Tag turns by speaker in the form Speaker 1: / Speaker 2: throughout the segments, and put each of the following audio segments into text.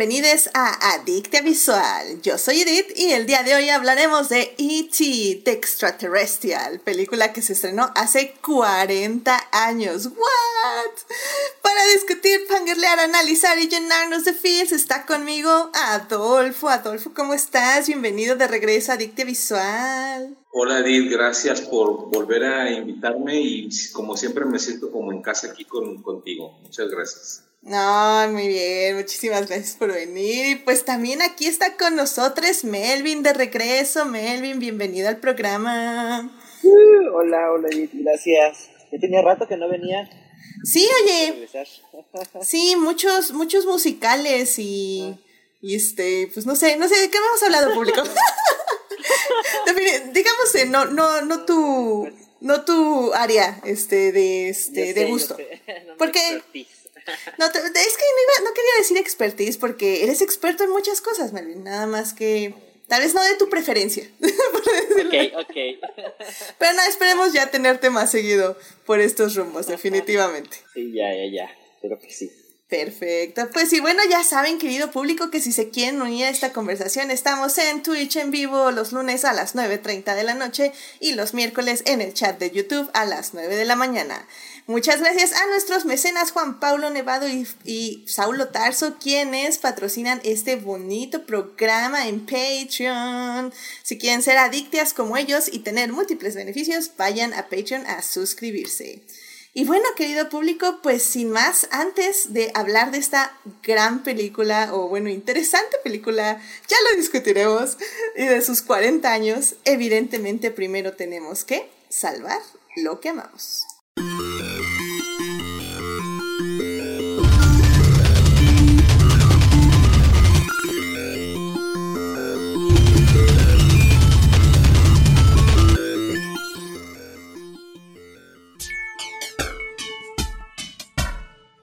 Speaker 1: bienvenidos a Adictia Visual. Yo soy Edith y el día de hoy hablaremos de E.T. The Extraterrestrial, película que se estrenó hace 40 años. ¿What? Para discutir, fangirlear, analizar y llenarnos de feels está conmigo Adolfo. Adolfo, ¿cómo estás? Bienvenido de regreso a Adictia Visual.
Speaker 2: Hola Edith, gracias por volver a invitarme y como siempre me siento como en casa aquí con, contigo. Muchas gracias.
Speaker 1: No, muy bien, muchísimas gracias por venir. Y pues también aquí está con nosotros Melvin de regreso. Melvin, bienvenido al programa.
Speaker 3: Uh, hola, hola, gracias. Ya tenía rato que no venía.
Speaker 1: Sí, oye. Sí, muchos, muchos musicales y, y este, pues no sé, no sé, ¿de qué hemos hablado público? Digamos, eh, no, no, no tu, no tu área, este, de, este, de gusto. Porque no, es que no, no, quería decir expertise porque eres experto en muchas cosas, Melvin. Nada más que tal vez no de tu preferencia.
Speaker 3: ok, ok.
Speaker 1: Pero no, esperemos ya tenerte más seguido por estos rumbos, definitivamente.
Speaker 3: Sí, ya, ya, ya. Pero que sí.
Speaker 1: Perfecto. Pues sí, bueno, ya saben, querido público, que si se quieren unir a esta conversación, estamos en Twitch en vivo los lunes a las 9.30 de la noche y los miércoles en el chat de YouTube a las 9 de la mañana. Muchas gracias a nuestros mecenas Juan Pablo Nevado y, y Saulo Tarso, quienes patrocinan este bonito programa en Patreon. Si quieren ser adictas como ellos y tener múltiples beneficios, vayan a Patreon a suscribirse. Y bueno, querido público, pues sin más, antes de hablar de esta gran película, o bueno, interesante película, ya lo discutiremos, y de sus 40 años, evidentemente primero tenemos que salvar lo que amamos.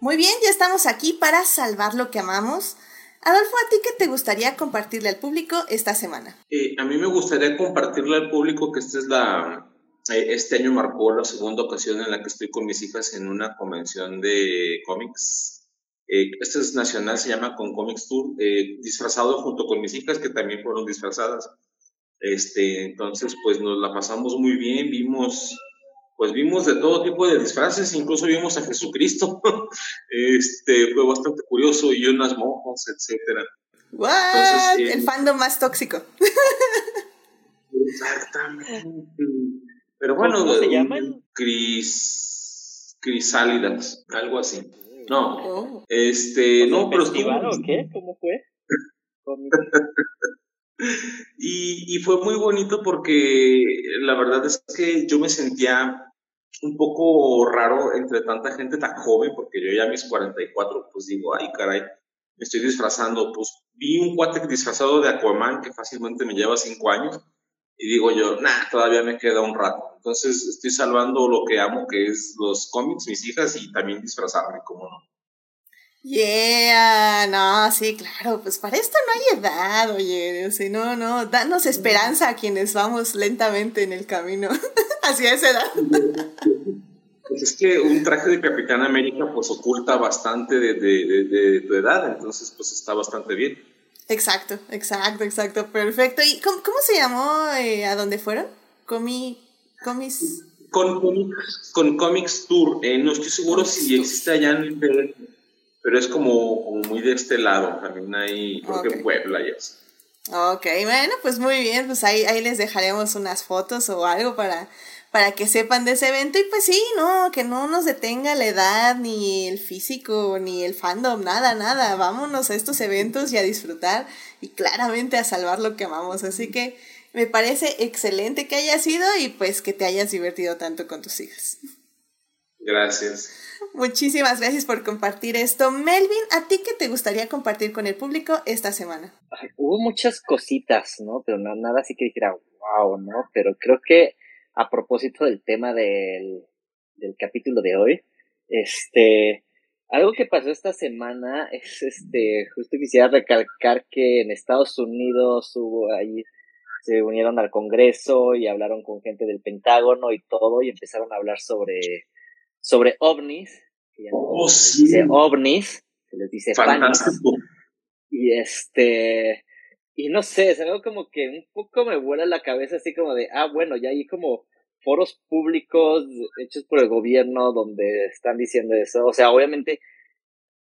Speaker 1: Muy bien, ya estamos aquí para salvar lo que amamos. Adolfo, ¿a ti qué te gustaría compartirle al público esta semana?
Speaker 2: Eh, a mí me gustaría compartirle al público que esta es la, eh, este año marcó la segunda ocasión en la que estoy con mis hijas en una convención de cómics. Eh, esta es nacional, se llama Con Comics Tour, disfrazado junto con mis hijas que también fueron disfrazadas. Este, entonces, pues nos la pasamos muy bien, vimos pues vimos de todo tipo de disfraces, incluso vimos a Jesucristo. este, fue bastante curioso y unas monjas, etcétera.
Speaker 1: What? el fandom más tóxico.
Speaker 2: exactamente. Pero bueno,
Speaker 3: ¿cómo se llaman?
Speaker 2: Cris, crisálidas, algo así. No, oh. este, no, pero
Speaker 3: festival o qué? ¿Cómo fue?
Speaker 2: y, fue muy bonito porque la verdad es que yo me sentía un poco raro entre tanta gente tan joven, porque yo ya a mis 44, pues digo, ay caray, me estoy disfrazando, pues vi un cuate disfrazado de Aquaman que fácilmente me lleva 5 años y digo yo, nah, todavía me queda un rato. Entonces estoy salvando lo que amo, que es los cómics, mis hijas y también disfrazarme, como no.
Speaker 1: Yeah, no, sí, claro, pues para esto no hay edad, oye, o no, no, danos esperanza a quienes vamos lentamente en el camino hacia esa edad.
Speaker 2: Pues es que un traje de Capitán América pues oculta bastante de, de, de, tu edad, entonces pues está bastante bien.
Speaker 1: Exacto, exacto, exacto, perfecto. ¿Y cómo, cómo se llamó eh, a dónde fueron? Comi, comis...
Speaker 2: Con, con, Comics Tour, eh, no estoy seguro si existe allá en pero es como, muy de este lado. También hay, creo que Puebla y eso.
Speaker 1: Ok, bueno, pues muy bien, pues ahí, ahí les dejaremos unas fotos o algo para, para que sepan de ese evento y pues sí, no, que no nos detenga la edad, ni el físico, ni el fandom, nada, nada, vámonos a estos eventos y a disfrutar y claramente a salvar lo que amamos, así que me parece excelente que hayas ido y pues que te hayas divertido tanto con tus hijas.
Speaker 2: Gracias.
Speaker 1: Muchísimas gracias por compartir esto. Melvin, ¿a ti qué te gustaría compartir con el público esta semana?
Speaker 3: hubo muchas cositas, ¿no? Pero no, nada así que dijera, wow, ¿no? Pero creo que a propósito del tema del, del capítulo de hoy, este, algo que pasó esta semana es, este, justo quisiera recalcar que en Estados Unidos hubo ahí, se unieron al Congreso y hablaron con gente del Pentágono y todo y empezaron a hablar sobre sobre ovnis, que
Speaker 2: oh,
Speaker 3: dice ovnis, se les dice
Speaker 2: Fantástico.
Speaker 3: Y este, y no sé, es algo como que un poco me vuela la cabeza así como de, ah, bueno, ya hay como foros públicos hechos por el gobierno donde están diciendo eso. O sea, obviamente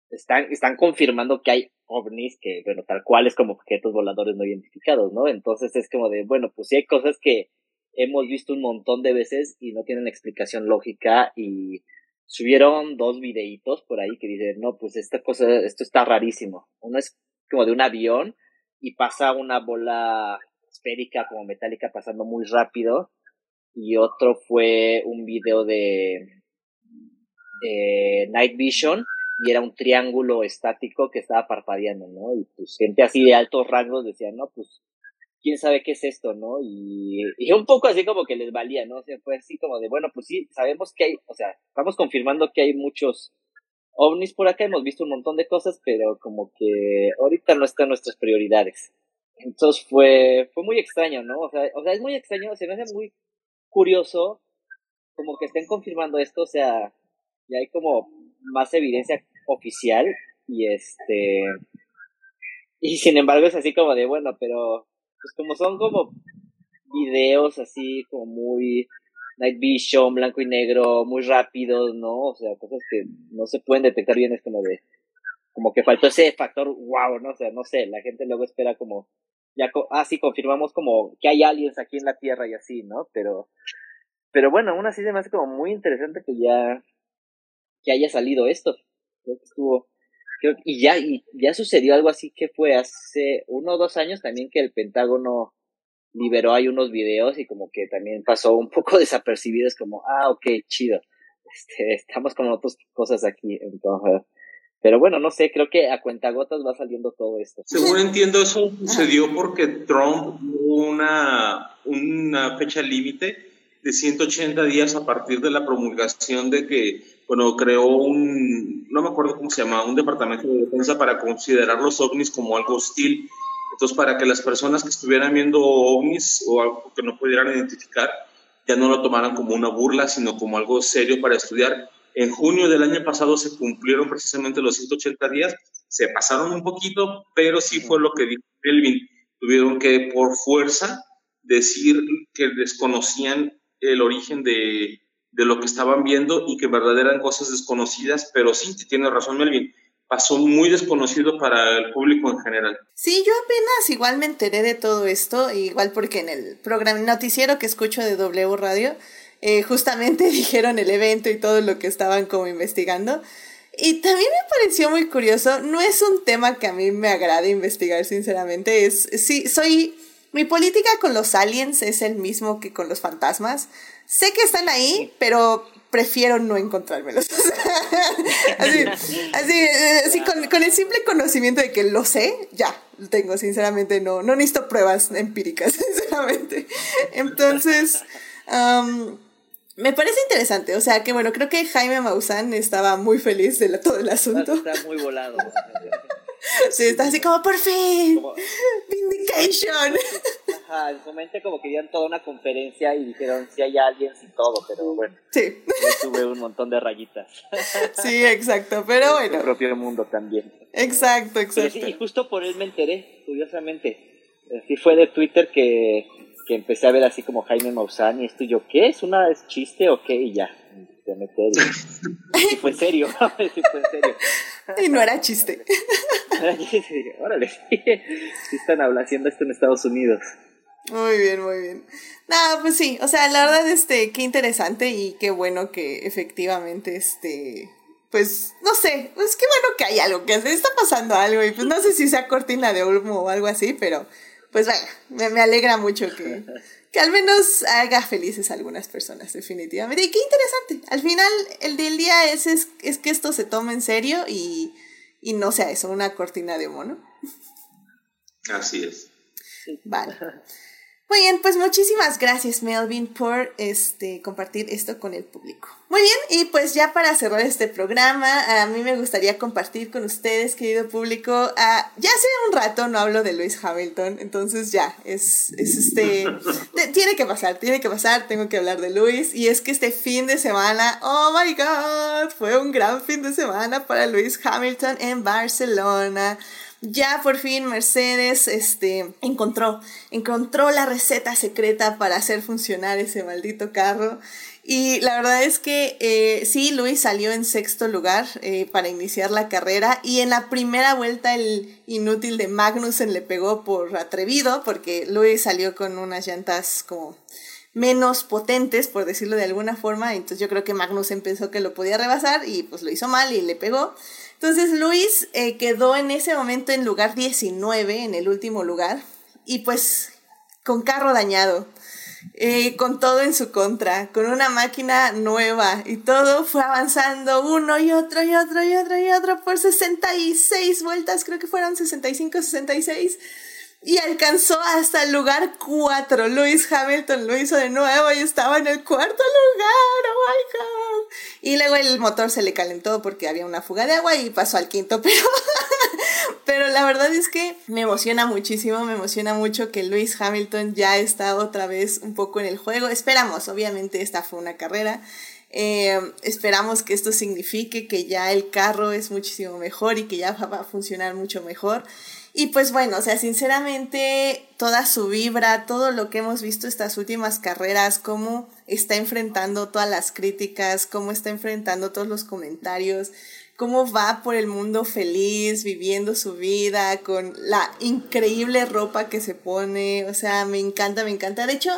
Speaker 3: están, están confirmando que hay ovnis que, bueno, tal cual es como objetos voladores no identificados, ¿no? Entonces es como de, bueno, pues sí hay cosas que hemos visto un montón de veces y no tienen explicación lógica y subieron dos videitos por ahí que dicen, no, pues esta cosa, esto está rarísimo. Uno es como de un avión y pasa una bola esférica como metálica pasando muy rápido y otro fue un video de Night Vision y era un triángulo estático que estaba parpadeando, ¿no? Y pues gente así de altos rangos decía, no, pues quién sabe qué es esto, ¿no? Y, y un poco así como que les valía, ¿no? O sea, fue así como de, bueno, pues sí, sabemos que hay, o sea, estamos confirmando que hay muchos ovnis por acá, hemos visto un montón de cosas, pero como que ahorita no están nuestras prioridades. Entonces fue, fue muy extraño, ¿no? O sea, o sea, es muy extraño, se me hace muy curioso como que estén confirmando esto, o sea, ya hay como más evidencia oficial y este y sin embargo es así como de bueno, pero pues como son como videos así como muy night vision, blanco y negro, muy rápidos, ¿no? O sea, cosas que no se pueden detectar bien es como de como que faltó ese factor wow, no o sea, no sé, la gente luego espera como ya ah sí confirmamos como que hay aliens aquí en la Tierra y así, ¿no? Pero pero bueno, aún así se me hace como muy interesante que ya que haya salido esto. Creo que estuvo y ya, y ya sucedió algo así que fue hace uno o dos años también que el Pentágono liberó ahí unos videos y como que también pasó un poco desapercibido, es como, ah, ok, chido, este, estamos con otras cosas aquí, entonces, pero bueno, no sé, creo que a cuentagotas va saliendo todo esto.
Speaker 4: Según entiendo, eso sucedió porque Trump una, una fecha límite de 180 días a partir de la promulgación de que bueno, creó un, no me acuerdo cómo se llama, un departamento de defensa para considerar los ovnis como algo hostil. Entonces, para que las personas que estuvieran viendo ovnis o algo que no pudieran identificar, ya no lo tomaran como una burla, sino como algo serio para estudiar. En junio del año pasado se cumplieron precisamente los 180 días, se pasaron un poquito, pero sí fue lo que dijo Kelvin. Tuvieron que, por fuerza, decir que desconocían el origen de, de lo que estaban viendo y que verdad eran cosas desconocidas, pero sí, tiene razón Melvin, pasó muy desconocido para el público en general.
Speaker 1: Sí, yo apenas igual me enteré de todo esto, igual porque en el programa noticiero que escucho de W Radio, eh, justamente dijeron el evento y todo lo que estaban como investigando. Y también me pareció muy curioso, no es un tema que a mí me agrade investigar, sinceramente, es, sí, soy, mi política con los aliens es el mismo que con los fantasmas, sé que están ahí, pero prefiero no encontrármelos. así, así, así con, el simple conocimiento de que lo sé, ya, lo tengo, sinceramente, no, no necesito pruebas empíricas, sinceramente. Entonces, me parece interesante, o sea, que bueno, creo que Jaime Maussan estaba muy feliz de todo el asunto.
Speaker 3: Está muy volado.
Speaker 1: Sí, está así como, por fin, vindication.
Speaker 3: Ajá, en su mente como que dieron toda una conferencia y dijeron si hay alguien, y todo, pero bueno.
Speaker 1: Sí.
Speaker 3: tuve un montón de rayitas.
Speaker 1: Sí, exacto, pero bueno.
Speaker 3: El propio mundo también.
Speaker 1: Exacto, exacto.
Speaker 3: y justo por él me enteré, curiosamente. Sí fue de Twitter que, que empecé a ver así como Jaime Maussan y esto yo, ¿qué? ¿Es una es chiste o qué? Y ya, se meter y, fue serio, sí fue serio.
Speaker 1: Y no era chiste.
Speaker 3: Órale, sí están haciendo esto en Estados Unidos.
Speaker 1: Muy bien, muy bien. No, pues sí, o sea, la verdad, este, qué interesante y qué bueno que efectivamente, este, pues, no sé, pues qué bueno que hay algo que hacer, está pasando algo y pues no sé si sea cortina de humo o algo así, pero pues vaya, me, me alegra mucho que, que al menos haga felices a algunas personas, definitivamente. Y qué interesante. Al final, el del día es, es, es que esto se tome en serio y, y no sea eso, una cortina de mono.
Speaker 4: Así es.
Speaker 1: Vale. Muy bien, pues muchísimas gracias Melvin por este compartir esto con el público. Muy bien, y pues ya para cerrar este programa, a mí me gustaría compartir con ustedes, querido público, ya hace un rato no hablo de Lewis Hamilton, entonces ya, es, es este, tiene que pasar, tiene que pasar, tengo que hablar de Lewis, y es que este fin de semana, oh my god, fue un gran fin de semana para Lewis Hamilton en Barcelona ya por fin Mercedes este, encontró, encontró la receta secreta para hacer funcionar ese maldito carro. Y la verdad es que eh, sí, Luis salió en sexto lugar eh, para iniciar la carrera y en la primera vuelta el inútil de Magnussen le pegó por atrevido porque Luis salió con unas llantas como menos potentes, por decirlo de alguna forma, entonces yo creo que Magnussen pensó que lo podía rebasar y pues lo hizo mal y le pegó. Entonces Luis eh, quedó en ese momento en lugar 19, en el último lugar, y pues con carro dañado, eh, con todo en su contra, con una máquina nueva, y todo fue avanzando uno y otro y otro y otro y otro por 66 vueltas, creo que fueron 65, 66 y alcanzó hasta el lugar 4. Lewis Hamilton lo hizo de nuevo y estaba en el cuarto lugar. Oh my god. Y luego el motor se le calentó porque había una fuga de agua y pasó al quinto, pero pero la verdad es que me emociona muchísimo, me emociona mucho que Lewis Hamilton ya está otra vez un poco en el juego. Esperamos, obviamente esta fue una carrera. Eh, esperamos que esto signifique que ya el carro es muchísimo mejor y que ya va a funcionar mucho mejor. Y pues bueno, o sea, sinceramente, toda su vibra, todo lo que hemos visto estas últimas carreras, cómo está enfrentando todas las críticas, cómo está enfrentando todos los comentarios, cómo va por el mundo feliz, viviendo su vida, con la increíble ropa que se pone, o sea, me encanta, me encanta. De hecho,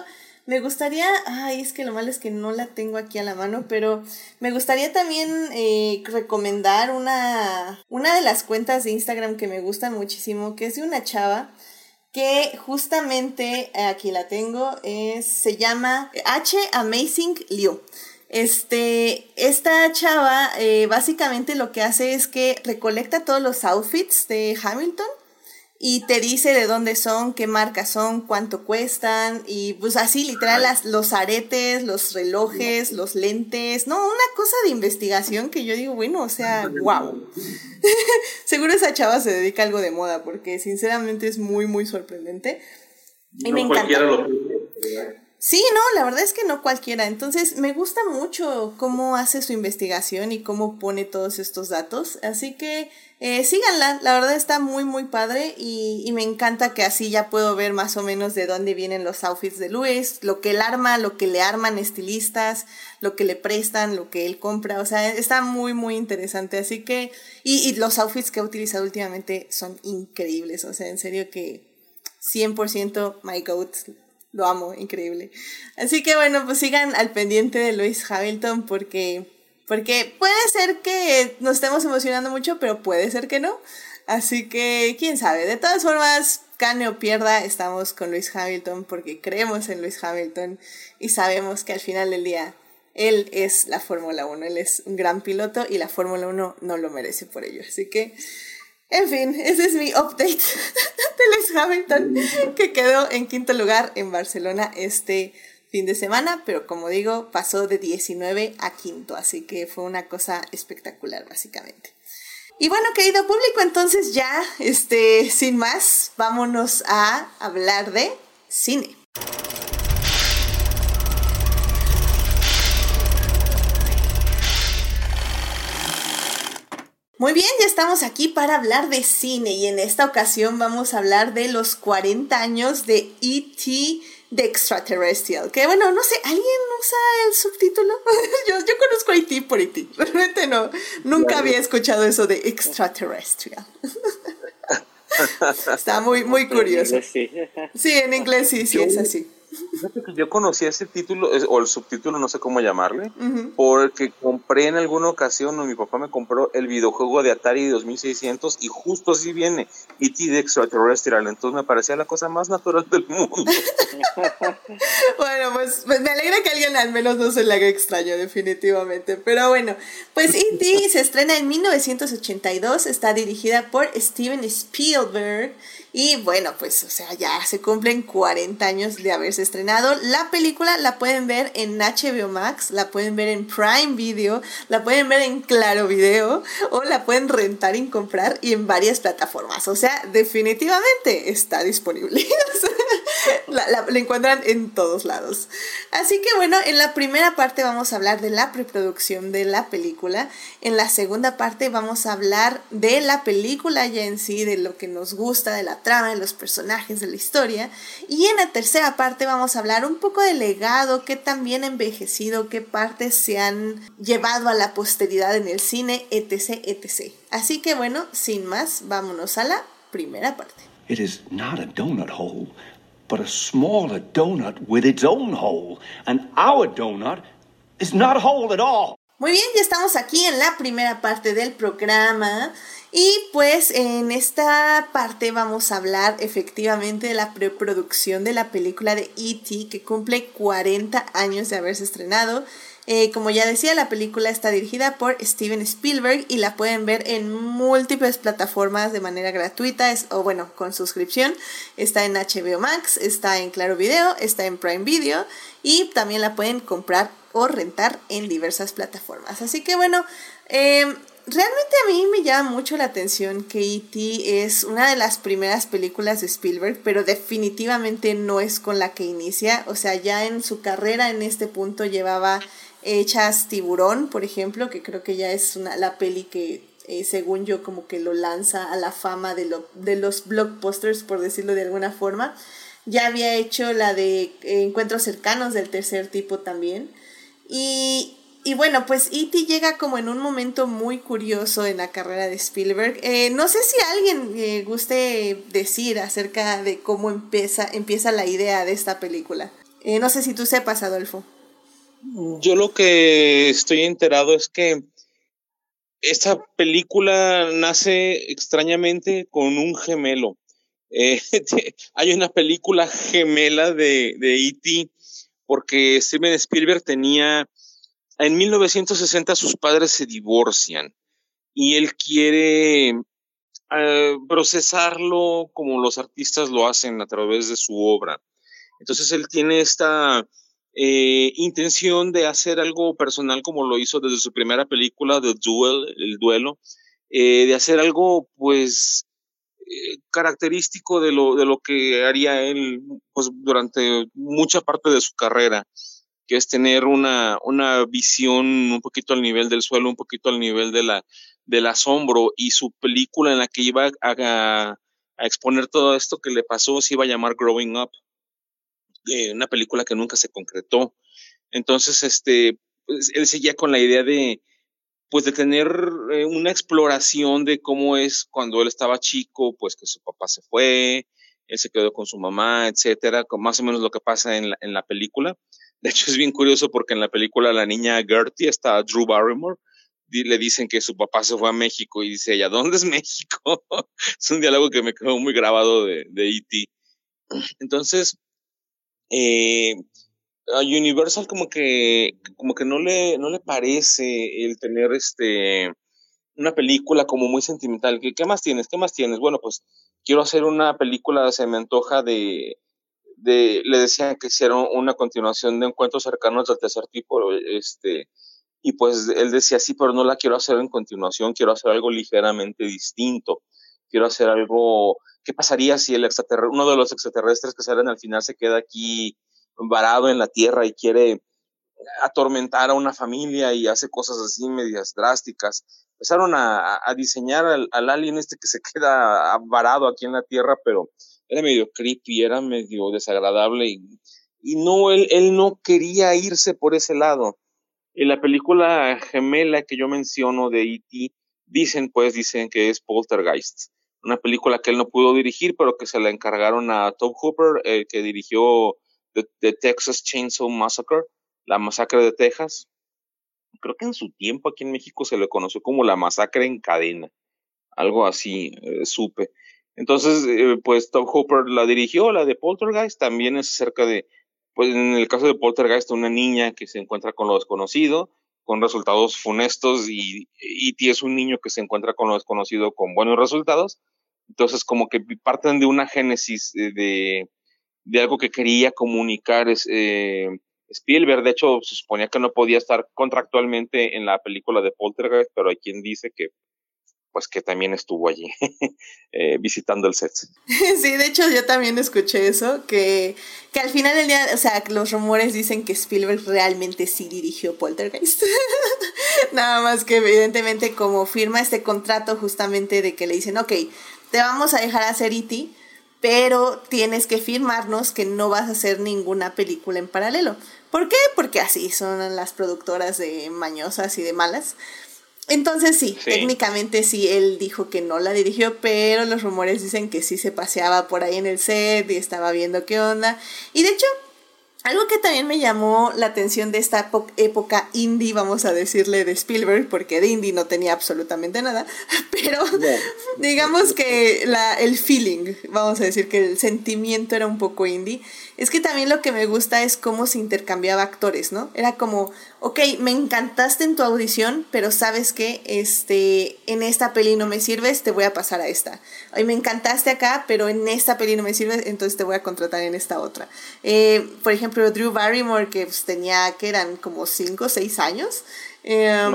Speaker 1: me gustaría, ay, es que lo malo es que no la tengo aquí a la mano, pero me gustaría también eh, recomendar una, una de las cuentas de Instagram que me gustan muchísimo, que es de una chava que justamente aquí la tengo, es, se llama H Amazing Liu. Este, esta chava eh, básicamente lo que hace es que recolecta todos los outfits de Hamilton y te dice de dónde son, qué marcas son, cuánto cuestan y pues así literal las, los aretes, los relojes, los lentes, no, una cosa de investigación que yo digo, bueno, o sea, wow. Seguro esa chava se dedica a algo de moda porque sinceramente es muy, muy sorprendente. Y me encanta. Sí, no, la verdad es que no cualquiera. Entonces, me gusta mucho cómo hace su investigación y cómo pone todos estos datos. Así que eh, síganla, la verdad está muy, muy padre y, y, me encanta que así ya puedo ver más o menos de dónde vienen los outfits de Luis, lo que él arma, lo que le arman estilistas, lo que le prestan, lo que él compra. O sea, está muy, muy interesante. Así que, y, y los outfits que ha utilizado últimamente son increíbles. O sea, en serio que 100% my goat lo amo, increíble. Así que bueno, pues sigan al pendiente de Luis Hamilton porque, porque puede ser que nos estemos emocionando mucho, pero puede ser que no. Así que, quién sabe. De todas formas, gane o pierda, estamos con Luis Hamilton porque creemos en Luis Hamilton y sabemos que al final del día él es la Fórmula 1, él es un gran piloto y la Fórmula 1 no lo merece por ello. Así que en fin, ese es mi update de Lewis Hamilton, que quedó en quinto lugar en Barcelona este fin de semana, pero como digo, pasó de 19 a quinto, así que fue una cosa espectacular, básicamente. Y bueno, querido público, entonces ya, este, sin más, vámonos a hablar de cine. Muy bien, ya estamos aquí para hablar de cine y en esta ocasión vamos a hablar de los 40 años de E.T. de Extraterrestrial. Que bueno, no sé, ¿alguien usa el subtítulo? yo, yo conozco a E.T. por E.T. Realmente no, nunca había escuchado eso de Extraterrestrial. Está muy, muy curioso. Sí, en inglés sí, sí es así.
Speaker 4: Yo conocí ese título, o el subtítulo, no sé cómo llamarle, porque compré en alguna ocasión, o mi papá me compró el videojuego de Atari 2600 y justo así viene, E.T. de Extraterrestrial, entonces me parecía la cosa más natural del mundo.
Speaker 1: bueno, pues, pues, me alegra que alguien al menos no se le haga extraño, definitivamente, pero bueno, pues E.T. se estrena en 1982, está dirigida por Steven Spielberg, y bueno, pues, o sea, ya se cumplen 40 años de haberse estrenado. La película la pueden ver en HBO Max, la pueden ver en Prime Video, la pueden ver en Claro Video o la pueden rentar y comprar y en varias plataformas. O sea, definitivamente está disponible. La, encuentran en todos lados. Así que bueno, en la primera parte vamos a hablar de la preproducción de la película. En la segunda parte vamos a hablar de la película ya en sí, de lo que nos gusta, de la trama, de los personajes, de la historia. Y en la tercera parte vamos a hablar un poco del legado, qué tan bien envejecido, qué partes se han llevado a la posteridad en el cine, etc, etc. Así que bueno, sin más, vámonos a la primera parte.
Speaker 5: It is not a donut hole, but a smaller donut with its own hole. And our donut is not whole at all.
Speaker 1: Muy bien, ya estamos aquí en la primera parte del programa. Y pues en esta parte vamos a hablar efectivamente de la preproducción de la película de E.T. que cumple 40 años de haberse estrenado. Eh, como ya decía, la película está dirigida por Steven Spielberg y la pueden ver en múltiples plataformas de manera gratuita o bueno, con suscripción. Está en HBO Max, está en Claro Video, está en Prime Video y también la pueden comprar o rentar en diversas plataformas. Así que bueno, em, realmente a mí me llama mucho la atención que E.T. es una de las primeras películas de Spielberg, pero definitivamente no es con la que inicia. O sea, ya en su carrera en este punto llevaba hechas Tiburón, por ejemplo, que creo que ya es una, la peli que, eh, según yo, como que lo lanza a la fama de, lo, de los blockbusters, por decirlo de alguna forma. Ya había hecho la de Encuentros cercanos del tercer tipo también. Y, y bueno, pues E.T. llega como en un momento muy curioso en la carrera de Spielberg. Eh, no sé si alguien eh, guste decir acerca de cómo empieza, empieza la idea de esta película. no sé si tú sepas, Adolfo.
Speaker 2: Yo lo que estoy enterado es que esta película nace extrañamente con un gemelo. Eh, hay una película gemela de, de E.T. porque Steven Spielberg tenía, en 1960 sus padres se divorcian y él quiere eh, procesarlo como los artistas lo hacen a través de su obra. Entonces él tiene esta eh, intención de hacer algo personal como lo hizo desde su primera película, The Duel, El Duelo, eh, de hacer algo pues eh, característico de lo, de lo que haría él pues, durante mucha parte de su carrera, que es tener una, una visión un poquito al nivel del suelo, un poquito al nivel de la, del asombro y su película en la que iba a, a exponer todo esto que le pasó se iba a llamar Growing Up una película que nunca se concretó. Entonces, este, pues, él seguía con la idea de, pues, de tener eh, una exploración de cómo es cuando él estaba chico, pues que su papá se fue, él se quedó con su mamá, etcétera, con más o menos lo que pasa en la, en la película. De hecho, es bien curioso porque en la película la niña Gertie está Drew Barrymore, le dicen que su papá se fue a México y dice ella, ¿dónde es México? es un diálogo que me quedó muy grabado de, de E.T. Entonces, eh, a Universal como que, como que no le, no le parece el tener este, una película como muy sentimental. ¿Qué, ¿Qué más tienes? ¿Qué más tienes? Bueno, pues quiero hacer una película, se me antoja de, de le decían que hicieron una continuación de encuentros cercanos del tercer tipo, este, y pues él decía, sí, pero no la quiero hacer en continuación, quiero hacer algo ligeramente distinto, quiero hacer algo ¿Qué pasaría si el uno de los extraterrestres que salen al final se queda aquí varado en la Tierra y quiere atormentar a una familia y hace cosas así medias drásticas? Empezaron a, diseñar al, alien este que se queda varado aquí en la Tierra, pero era medio creepy, era medio desagradable y, y no, él, él no quería irse por ese lado. En la película gemela que yo menciono de E.T., dicen, pues, dicen que es Poltergeist una película que él no pudo dirigir, pero que se la encargaron a Tom Hooper, el que dirigió The, Texas Chainsaw Massacre, la masacre de Texas. Creo que en su tiempo aquí en México se le conoció como la masacre en cadena, algo así, eh, supe. Entonces, eh, pues Tom Hooper la dirigió, la de Poltergeist, también es acerca de, pues en el caso de Poltergeist, una niña que se encuentra con lo desconocido, con resultados funestos y E.T. es un niño que se encuentra con lo desconocido con buenos resultados. Entonces, como que parten de una génesis de, de algo que quería comunicar es, eh, Spielberg. De hecho, se suponía que no podía estar contractualmente en la película de Poltergeist, pero hay quien dice que pues que también estuvo allí eh, visitando el set.
Speaker 1: Sí, de hecho yo también escuché eso, que, que al final del día, o sea, los rumores dicen que Spielberg realmente sí dirigió Poltergeist. Nada más que evidentemente como firma este contrato justamente de que le dicen, ok, te vamos a dejar hacer E.T., pero tienes que firmarnos que no vas a hacer ninguna película en paralelo. ¿Por qué? Porque así son las productoras de mañosas y de malas. Entonces sí, técnicamente sí, él dijo que no la dirigió, pero los rumores dicen que sí se paseaba por ahí en el set y estaba viendo qué onda. Y de hecho, algo que también me llamó la atención de esta época indie, vamos a decirle, de Spielberg, porque de indie no tenía absolutamente nada, pero digamos que la, el feeling, vamos a decir que el sentimiento era un poco indie, es que también lo que me gusta es cómo se intercambiaba actores, ¿no? Era como, ok, me encantaste en tu audición, pero sabes que este, en esta peli no me sirves, te voy a pasar a esta. Ay, me encantaste acá, pero en esta peli no me sirves, entonces te voy a contratar en esta otra. Eh, por ejemplo, Drew Barrymore, que pues, tenía, que eran como 5 o 6 años. Em,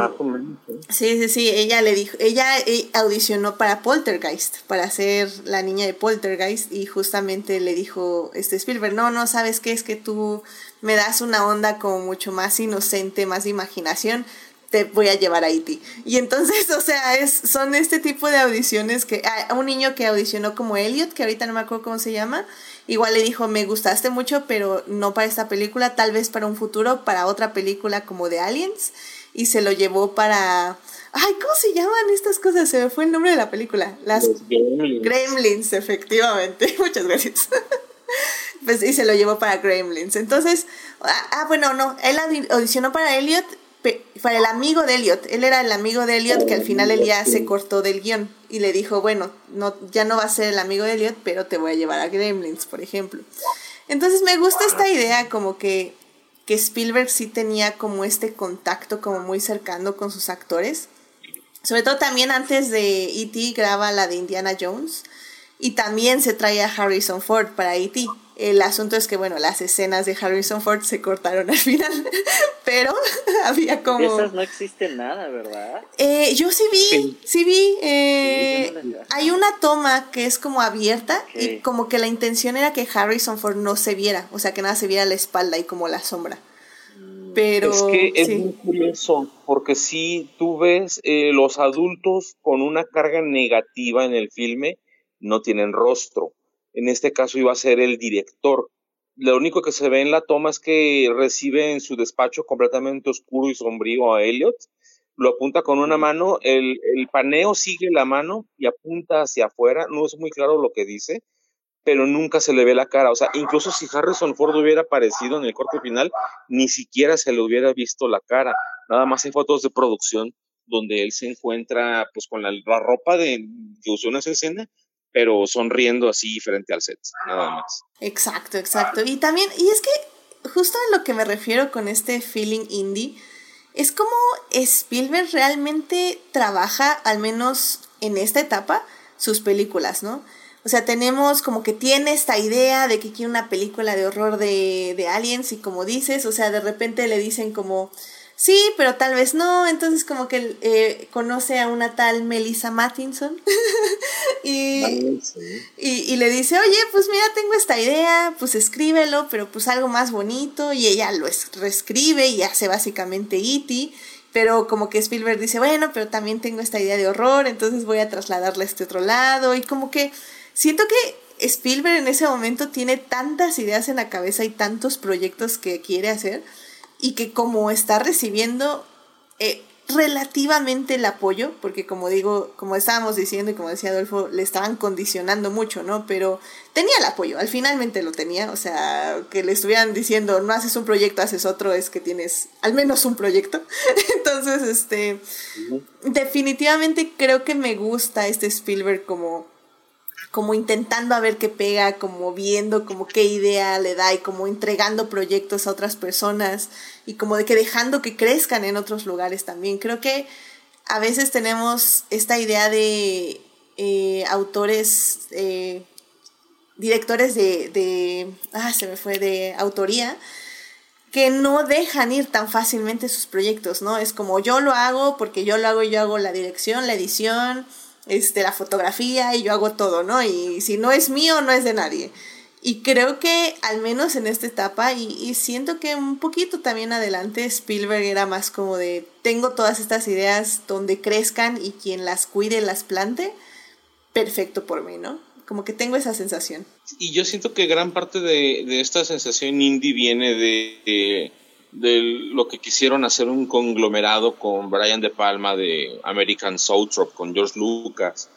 Speaker 1: sí, sí, sí, ella le dijo, ella eh, audicionó para Poltergeist, para ser la niña de Poltergeist y justamente le dijo este Spielberg, no, no, sabes qué es que tú me das una onda como mucho más inocente, más de imaginación, te voy a llevar a Haití. Y entonces, o sea, es, son este tipo de audiciones que, a un niño que audicionó como Elliot, que ahorita no me acuerdo cómo se llama, igual le dijo, me gustaste mucho, pero no para esta película, tal vez para un futuro, para otra película como de Aliens y se lo llevó para... Ay, ¿cómo se llaman estas cosas? Se me fue el nombre de la película. Las Gremlins. Gremlins, efectivamente. Muchas gracias. pues y se lo llevó para Gremlins. Entonces, ah, ah, bueno, no, él audicionó para Elliot, para el amigo de Elliot. Él era el amigo de Elliot que al final él ya se cortó del guion y le dijo, bueno, no, ya no va a ser el amigo de Elliot, pero te voy a llevar a Gremlins, por ejemplo. Entonces me gusta esta idea como que que Spielberg sí tenía como este contacto como muy cercano con sus actores. Sobre todo también antes de E.T. graba la de Indiana Jones y también se trae a Harrison Ford para E.T. El asunto es que, bueno, las escenas de Harrison Ford se cortaron al final, pero había como...
Speaker 3: De esas no existe nada, ¿verdad?
Speaker 1: Eh, yo sí vi, sí, vi. Eh, hay una toma que es como abierta y como que la intención era que Harrison Ford no se viera, o sea, que nada se viera la espalda y como la sombra. Pero...
Speaker 2: Es que es muy curioso, porque si tú ves eh, los adultos con una carga negativa en el filme, no tienen rostro en este caso iba a ser el director. Lo único que se ve en la toma es que recibe en su despacho completamente oscuro y sombrío a Elliot, lo apunta con una mano, el, paneo sigue la mano y apunta hacia afuera, no es muy claro lo que dice, pero nunca se le ve la cara. O sea, incluso si Harrison Ford hubiera aparecido en el corte final, ni siquiera se le hubiera visto la cara. Nada más hay fotos de producción donde él se encuentra pues con la, ropa de, que usó en esa escena, pero sonriendo así frente al set, nada más.
Speaker 1: Exacto, exacto. Y también, y es que justo a lo que me refiero con este feeling indie, es como Spielberg realmente trabaja, al menos en esta etapa, sus películas, ¿no? O sea, tenemos como que tiene esta idea de que quiere una película de horror de, de aliens y como dices, o sea, de repente le dicen como, sí, pero tal vez no. Entonces como que eh, conoce a una tal Melissa Mattinson y, y, le dice, oye, pues mira, tengo esta idea, pues escríbelo, pero pues algo más bonito. Y ella lo reescribe y hace básicamente E.T., pero como que Spielberg dice, bueno, pero también tengo esta idea de horror, entonces voy a trasladarla a este otro lado. Y como que siento que Spielberg en ese momento tiene tantas ideas en la cabeza y tantos proyectos que quiere hacer y que como está recibiendo eh, relativamente el apoyo, porque como digo, como estábamos diciendo y como decía Adolfo, le estaban condicionando mucho, ¿no? Pero tenía el apoyo, al finalmente lo tenía, o sea, que le estuvieran diciendo, no haces un proyecto, haces otro, es que tienes al menos un proyecto. Entonces, este, definitivamente creo que me gusta este Spielberg como como intentando a ver qué pega, como viendo como qué idea le da y como entregando proyectos a otras personas y como de que dejando que crezcan en otros lugares también. Creo que a veces tenemos esta idea de eh, autores, eh, directores de, de, ah, se me fue, de autoría, que no dejan ir tan fácilmente sus proyectos, ¿no? Es como yo lo hago porque yo lo hago, yo hago la dirección, la edición, este, la fotografía y yo hago todo, ¿no? Y si no es mío, no es de nadie. Y creo que al menos en esta etapa, y, siento que un poquito también adelante, Spielberg era más como de, tengo todas estas ideas donde crezcan y quien las cuide, las plante, perfecto por mí, ¿no? Como que tengo esa sensación.
Speaker 2: Y yo siento que gran parte de, esta sensación indie viene de, de, lo que quisieron hacer un conglomerado con Brian De Palma de American Soul con George Lucas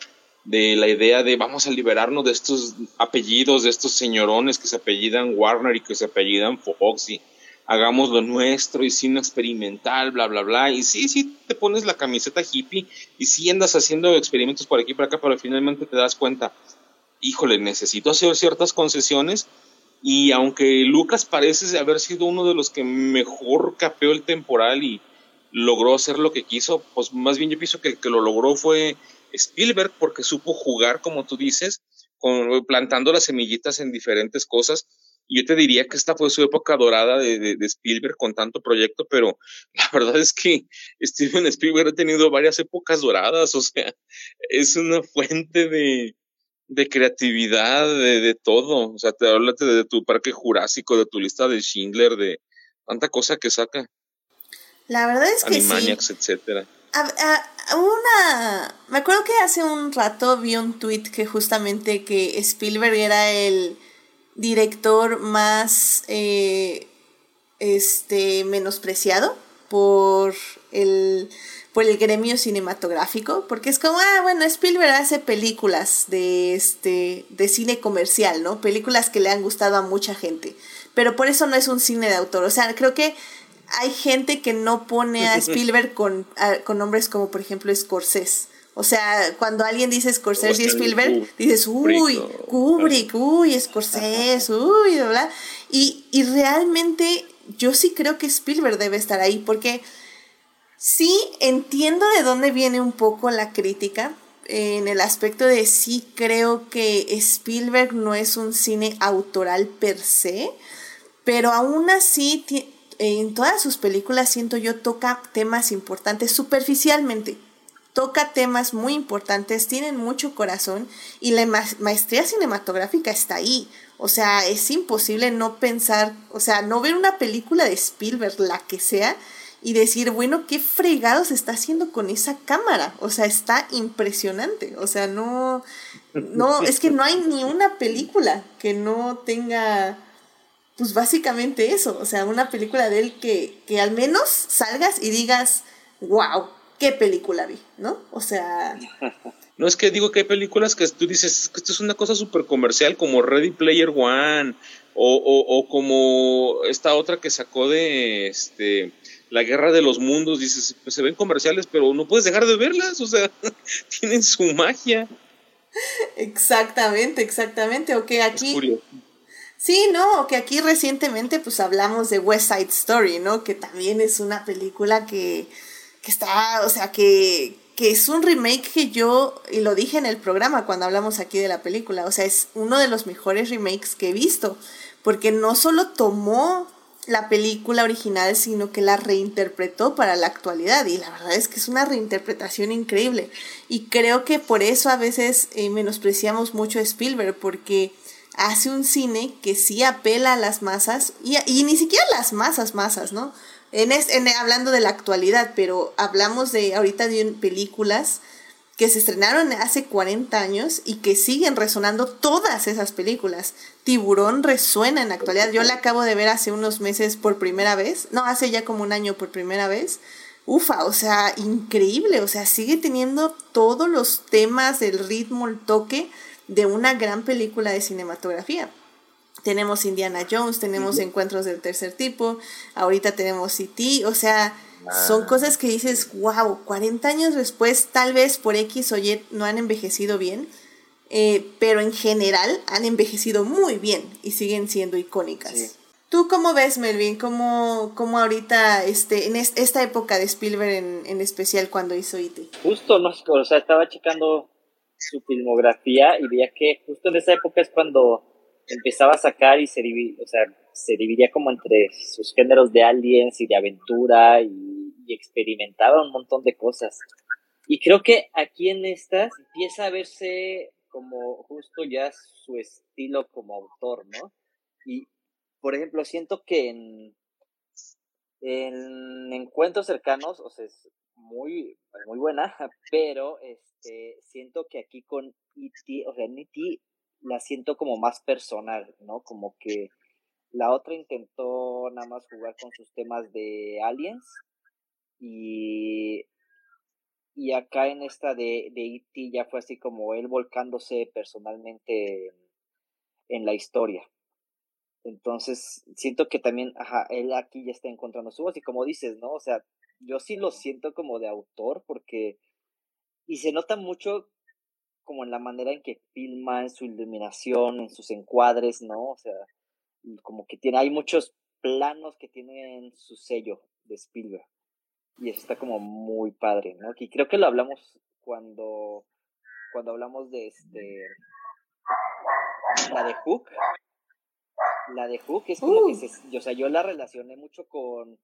Speaker 2: de la idea de vamos a liberarnos de estos apellidos, de estos señorones que se apellidan Warner y que se apellidan Fox y hagamos lo nuestro y cine experimental, bla, bla, bla. Y sí, sí, te pones la camiseta hippie y sí andas haciendo experimentos por aquí y por acá, pero finalmente te das cuenta, híjole, necesito hacer ciertas concesiones. Y aunque Lucas parece haber sido uno de los que mejor capeó el temporal y logró hacer lo que quiso, pues más bien yo pienso que el que lo logró fue Spielberg porque supo jugar, como tú dices, plantando las semillitas en diferentes cosas. Yo te diría que esta fue su época dorada de, Spielberg con tanto proyecto, pero la verdad es que Steven Spielberg ha tenido varias épocas doradas, o sea, es una fuente de, creatividad, de, todo. O sea, te hablas de, tu parque jurásico, de tu lista de Schindler, de tanta cosa que saca.
Speaker 1: La verdad es que
Speaker 2: Animaniacs, sí. etcétera
Speaker 1: una. Me acuerdo que hace un rato vi un tweet que justamente que Spielberg era el director más eh, este menospreciado por el por el gremio cinematográfico porque es como ah bueno Spielberg hace películas de este de cine comercial no películas que le han gustado a mucha gente pero por eso no es un cine de autor o sea creo que hay gente que no pone a Spielberg con, con nombres como por ejemplo Scorsese. O sea, cuando alguien dice Scorsese y Spielberg, dices, uy, Kubrick, uy, Scorsese, uy, ¿verdad? Y, y realmente yo sí creo que Spielberg debe estar ahí, porque sí entiendo de dónde viene un poco la crítica, en el aspecto de sí creo que Spielberg no es un cine autoral per se, pero aún así en todas sus películas, siento yo, toca temas importantes superficialmente. Toca temas muy importantes, tienen mucho corazón y la maestría cinematográfica está ahí. O sea, es imposible no pensar, o sea, no ver una película de Spielberg, la que sea, y decir, bueno, qué se está haciendo con esa cámara. O sea, está impresionante. O sea, no, no, es que no hay ni una película que no tenga pues básicamente eso, o sea, una película de él que, que al menos salgas y digas, wow, qué película vi, ¿no? O sea...
Speaker 2: No es que digo que hay películas que tú dices que esto es una cosa súper comercial como Ready Player One o, o, como esta otra que sacó de este la guerra de los mundos, dices, pues se ven comerciales, pero no puedes dejar de verlas, o sea, tienen su magia.
Speaker 1: Exactamente, exactamente. Ok, aquí. Sí, no, que aquí recientemente pues hablamos de West Side Story, ¿no? Que también es una película que, que está, o sea, que, que es un remake que yo, y lo dije en el programa cuando hablamos aquí de la película, o sea, es uno de los mejores remakes que he visto, porque no solo tomó la película original, sino que la reinterpretó para la actualidad. Y la verdad es que es una reinterpretación increíble. Y creo que por eso a veces eh, menospreciamos mucho a Spielberg, porque hace un cine que sí apela a las masas y, y ni siquiera las masas, masas, ¿no? En, en, hablando de la actualidad, pero hablamos de ahorita de películas que se estrenaron hace 40 años y que siguen resonando todas esas películas. Tiburón resuena en la actualidad. Yo la acabo de ver hace unos meses por primera vez. No, hace ya como un año por primera vez. Ufa, o sea, increíble. O sea, sigue teniendo todos los temas, el ritmo, el toque de una gran película de cinematografía. Tenemos Indiana Jones, tenemos Encuentros del Tercer Tipo, ahorita tenemos E.T., o sea, son cosas que dices, wow, 40 años después, tal vez por X o Y no han envejecido bien, eh, pero en general han envejecido muy bien y siguen siendo icónicas. ¿Tú cómo ves, Melvin? ¿Cómo, cómo ahorita, este, en esta época de Spielberg en, en especial cuando hizo E.T.?
Speaker 3: Justo, no, o sea, estaba checando su filmografía y veía que justo en esa época es cuando empezaba a sacar y se dividía, o sea, se dividía como entre sus géneros de aliens y de aventura y, experimentaba un montón de cosas. Y creo que aquí en estas empieza a verse como justo ya su estilo como autor, ¿no? Y, por ejemplo, siento que en, en encuentros cercanos, o sea, es muy, muy buena, pero este, siento que aquí con E.T., o sea, en E.T. la siento como más personal, ¿no? Como que la otra intentó nada más jugar con sus temas de aliens y, y acá en esta de, de E.T. ya fue así como él volcándose personalmente en, la historia. Entonces, siento que también, ajá, él aquí ya está encontrando su voz y como dices, ¿no? O sea, yo sí lo siento como de autor porque, y se nota mucho como en la manera en que filma, en su iluminación, en sus encuadres, ¿no? O sea, como que tiene, hay muchos planos que tienen su sello de Spielberg. Y eso está como muy padre, ¿no? Y creo que lo hablamos cuando, cuando hablamos de este, la de Hook. La de Hook es como que uh. se, o sea, yo la relacioné mucho con,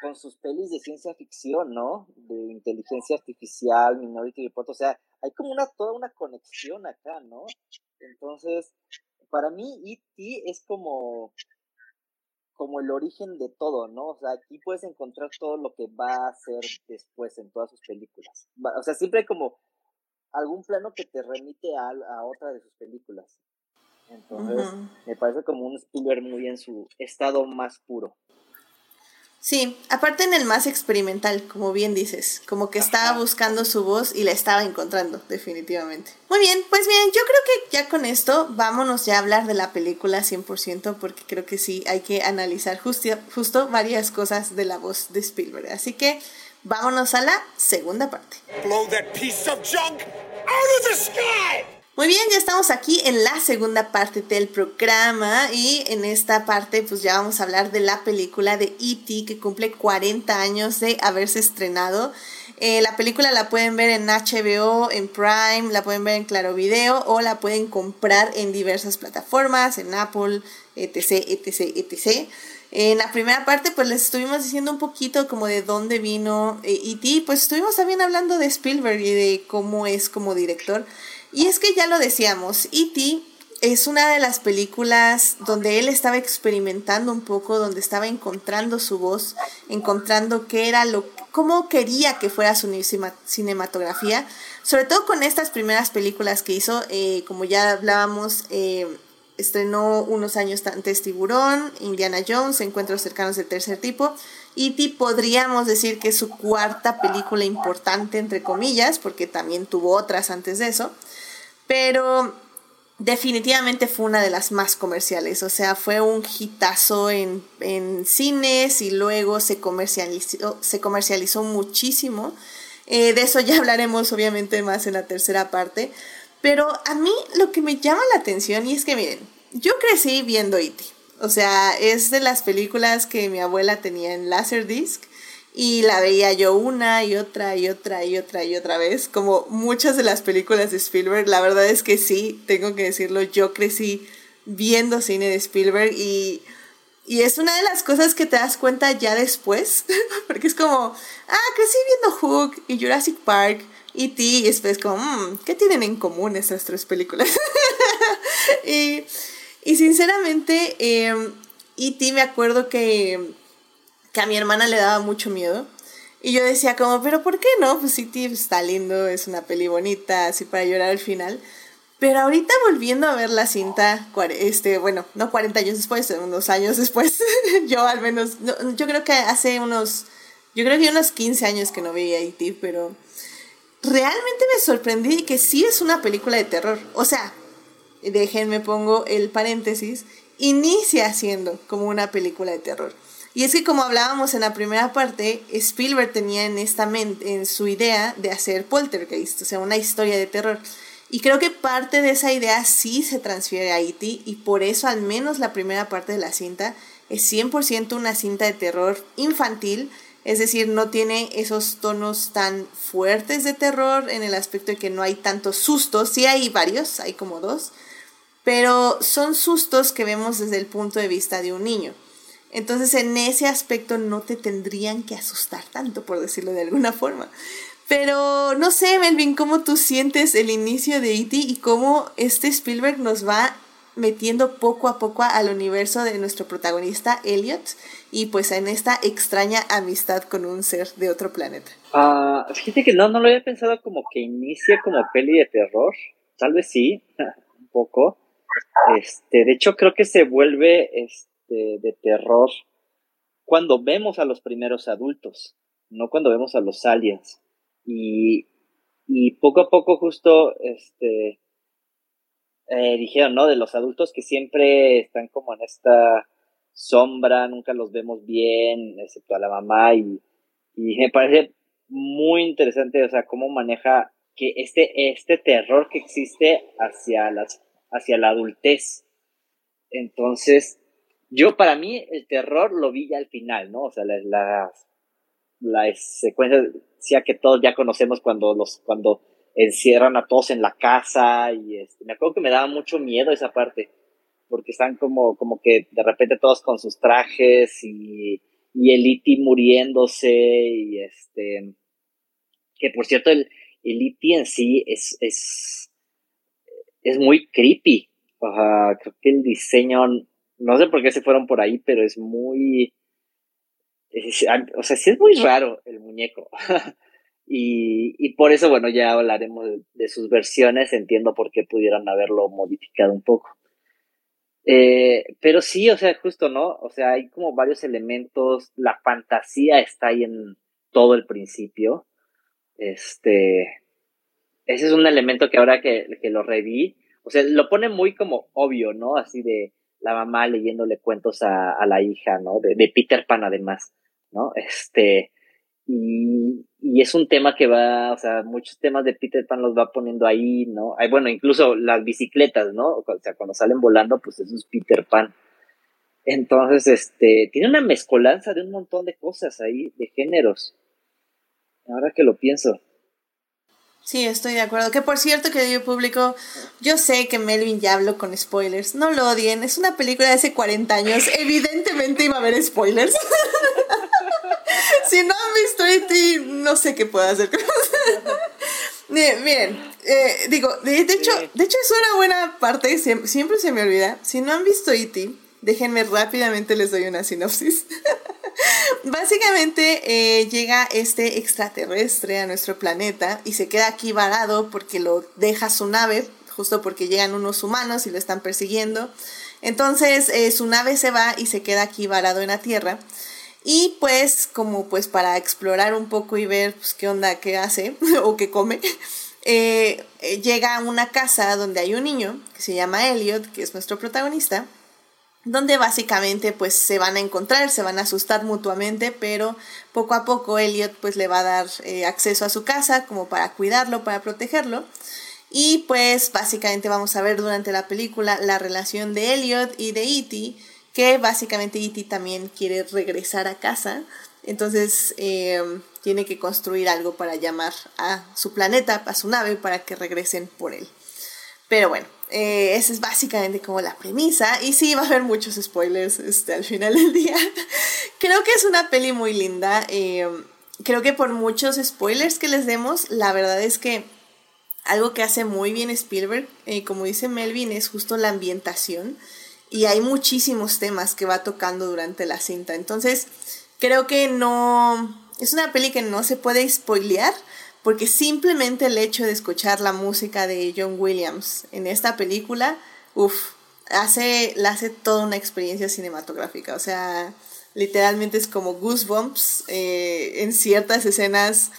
Speaker 3: con sus pelis de ciencia ficción, ¿no? De inteligencia artificial, Minority Report, o sea, hay como una, toda una conexión acá, ¿no? Entonces, para mí E.T. es como, como el origen de todo, ¿no? O sea, aquí puedes encontrar todo lo que va a ser después en todas sus películas. O sea, siempre hay como algún plano que te remite a, a otra de sus películas. Entonces, me parece como un Spielberg muy en su estado más puro.
Speaker 1: Sí, aparte en el más experimental, como bien dices, como que estaba buscando su voz y la estaba encontrando, definitivamente. Muy bien, pues bien, yo creo que ya con esto vámonos ya a hablar de la película 100%, porque creo que sí hay que analizar justo, justo varias cosas de la voz de Spielberg. Así que vámonos a la segunda parte. Blow that piece of junk out of the sky! Muy bien, ya estamos aquí en la segunda parte del programa y en esta parte pues ya vamos a hablar de la película de E.T. que cumple 40 años de haberse estrenado. Eh, la película la pueden ver en HBO, en Prime, la pueden ver en Claro Video o la pueden comprar en diversas plataformas, en Apple, etc, etc, etc. En la primera parte, pues les estuvimos diciendo un poquito como de dónde vino E.T., eh, pues estuvimos también hablando de Spielberg y de cómo es como director. Y es que ya lo decíamos, E.T. es una de las películas donde él estaba experimentando un poco, donde estaba encontrando su voz, encontrando qué era lo, cómo quería que fuera su cinematografía, sobre todo con estas primeras películas que hizo, eh, como ya hablábamos, eh, estrenó unos años antes Tiburón, Indiana Jones, Encuentros cercanos del tercer tipo. E.T. podríamos decir que es su cuarta película importante, entre comillas, porque también tuvo otras antes de eso pero definitivamente fue una de las más comerciales, o sea, fue un hitazo en, cines y luego se comercializó, se comercializó muchísimo. Eh, de eso ya hablaremos obviamente más en la tercera parte, pero a mí lo que me llama la atención y es que miren, yo crecí viendo E.T., o sea, es de las películas que mi abuela tenía en Laserdisc y la veía yo una y otra y otra y otra y otra vez, como muchas de las películas de Spielberg. La verdad es que sí, tengo que decirlo, yo crecí viendo cine de Spielberg y, es una de las cosas que te das cuenta ya después, porque es como, ah, crecí viendo Hook y Jurassic Park y T, y después como, mm, ¿qué tienen en común estas tres películas? y, sinceramente, eh, E.T. me acuerdo que que a mi hermana le daba mucho miedo. Y yo decía como, pero ¿por qué no? Pues sí, está lindo, es una peli bonita, así para llorar al final. Pero ahorita volviendo a ver la cinta, este, bueno, no 40 años después, unos años después, yo al menos, yo creo que hace unos, yo creo que unos 15 años que no veía E.T., pero realmente me sorprendí que sí es una película de terror. O sea, déjenme pongo el paréntesis, inicia siendo como una película de terror. Y es que como hablábamos en la primera parte, Spielberg tenía en esta mente, en su idea de hacer Poltergeist, o sea, una historia de terror. Y creo que parte de esa idea sí se transfiere a E.T. y por eso al menos la primera parte de la cinta es 100% una cinta de terror infantil, es decir, no tiene esos tonos tan fuertes de terror en el aspecto de que no hay tantos sustos, sí hay varios, hay como dos, pero son sustos que vemos desde el punto de vista de un niño. Entonces en ese aspecto no te tendrían que asustar tanto, por decirlo de alguna forma. Pero no sé, Melvin, ¿cómo tú sientes el inicio de E.T. y cómo este Spielberg nos va metiendo poco a poco al universo de nuestro protagonista, Elliot, y pues en esta extraña amistad con un ser de otro planeta?
Speaker 3: Ah, fíjate que no, no lo había pensado como que inicia como peli de terror. Tal vez sí, un poco. Este, de hecho, creo que se vuelve este, de terror cuando vemos a los primeros adultos, no cuando vemos a los aliens. Y, y poco a poco justo este, eh, dijeron, ¿no? De los adultos que siempre están como en esta sombra, nunca los vemos bien, excepto a la mamá, y, y me parece muy interesante, o sea, cómo maneja que este, este terror que existe hacia, las, hacia la adultez. Entonces, yo para mí el terror lo vi ya al final, ¿no? O sea, la, la, la secuencia que todos ya conocemos cuando los, cuando encierran a todos en la casa y este, me acuerdo que me daba mucho miedo esa parte porque están como, como que de repente todos con sus trajes y, y el Iti e muriéndose y este que por cierto el, el Iti e en sí es, es, es muy creepy. creo que el diseño, no sé por qué se fueron por ahí, pero es muy, o sea, sí es muy raro el muñeco. y, y, por eso, bueno, ya hablaremos de, sus versiones, entiendo por qué pudieron haberlo modificado un poco. Eh, pero sí, o sea, justo, ¿no? O sea, hay como varios elementos, la fantasía está ahí en todo el principio. Este, ese es un elemento que ahora que, que lo reví, o sea, lo pone muy como obvio, ¿no? Así de la mamá leyéndole cuentos a, a la hija, ¿no? De, Peter Pan además, ¿no? Este, y, y, es un tema que va, o sea, muchos temas de Peter Pan los va poniendo ahí, ¿no? Hay, bueno, incluso las bicicletas, ¿no? O sea, cuando salen volando, pues eso es Peter Pan. Entonces, este, tiene una mezcolanza de un montón de cosas ahí, de géneros. Ahora que lo pienso.
Speaker 1: Sí, estoy de acuerdo. Que por cierto, querido público, yo sé que Melvin ya habló con spoilers. No lo odien, es una película de hace 40 años. Evidentemente iba a haber spoilers. si no han visto E.T., no sé qué puedo hacer. Miren, eh, digo, de, hecho, de hecho es una buena parte, siempre, se me olvida. Si no han visto E.T., déjenme rápidamente les doy una sinopsis. Básicamente eh, llega este extraterrestre a nuestro planeta y se queda aquí varado porque lo deja su nave, justo porque llegan unos humanos y lo están persiguiendo. Entonces eh, su nave se va y se queda aquí varado en la Tierra. Y pues como pues para explorar un poco y ver pues, qué onda, qué hace o qué come, eh, llega a una casa donde hay un niño que se llama Elliot, que es nuestro protagonista donde básicamente pues se van a encontrar, se van a asustar mutuamente, pero poco a poco Elliot pues le va a dar eh, acceso a su casa como para cuidarlo, para protegerlo. Y pues básicamente vamos a ver durante la película la relación de Elliot y de E.T., que básicamente E.T. también quiere regresar a casa, entonces em, tiene que construir algo para llamar a su planeta, a su nave, para que regresen por él. Pero bueno, eh, esa es básicamente como la premisa. Y sí, va a haber muchos spoilers este, al final del día. creo que es una peli muy linda. Eh, creo que por muchos spoilers que les demos, la verdad es que algo que hace muy bien Spielberg, eh, como dice Melvin, es justo la ambientación. Y hay muchísimos temas que va tocando durante la cinta. Entonces, creo que no... Es una peli que no se puede spoilear porque simplemente el hecho de escuchar la música de John Williams en esta película, uff, hace, hace toda una experiencia cinematográfica, o sea, literalmente es como goosebumps eh, en ciertas escenas,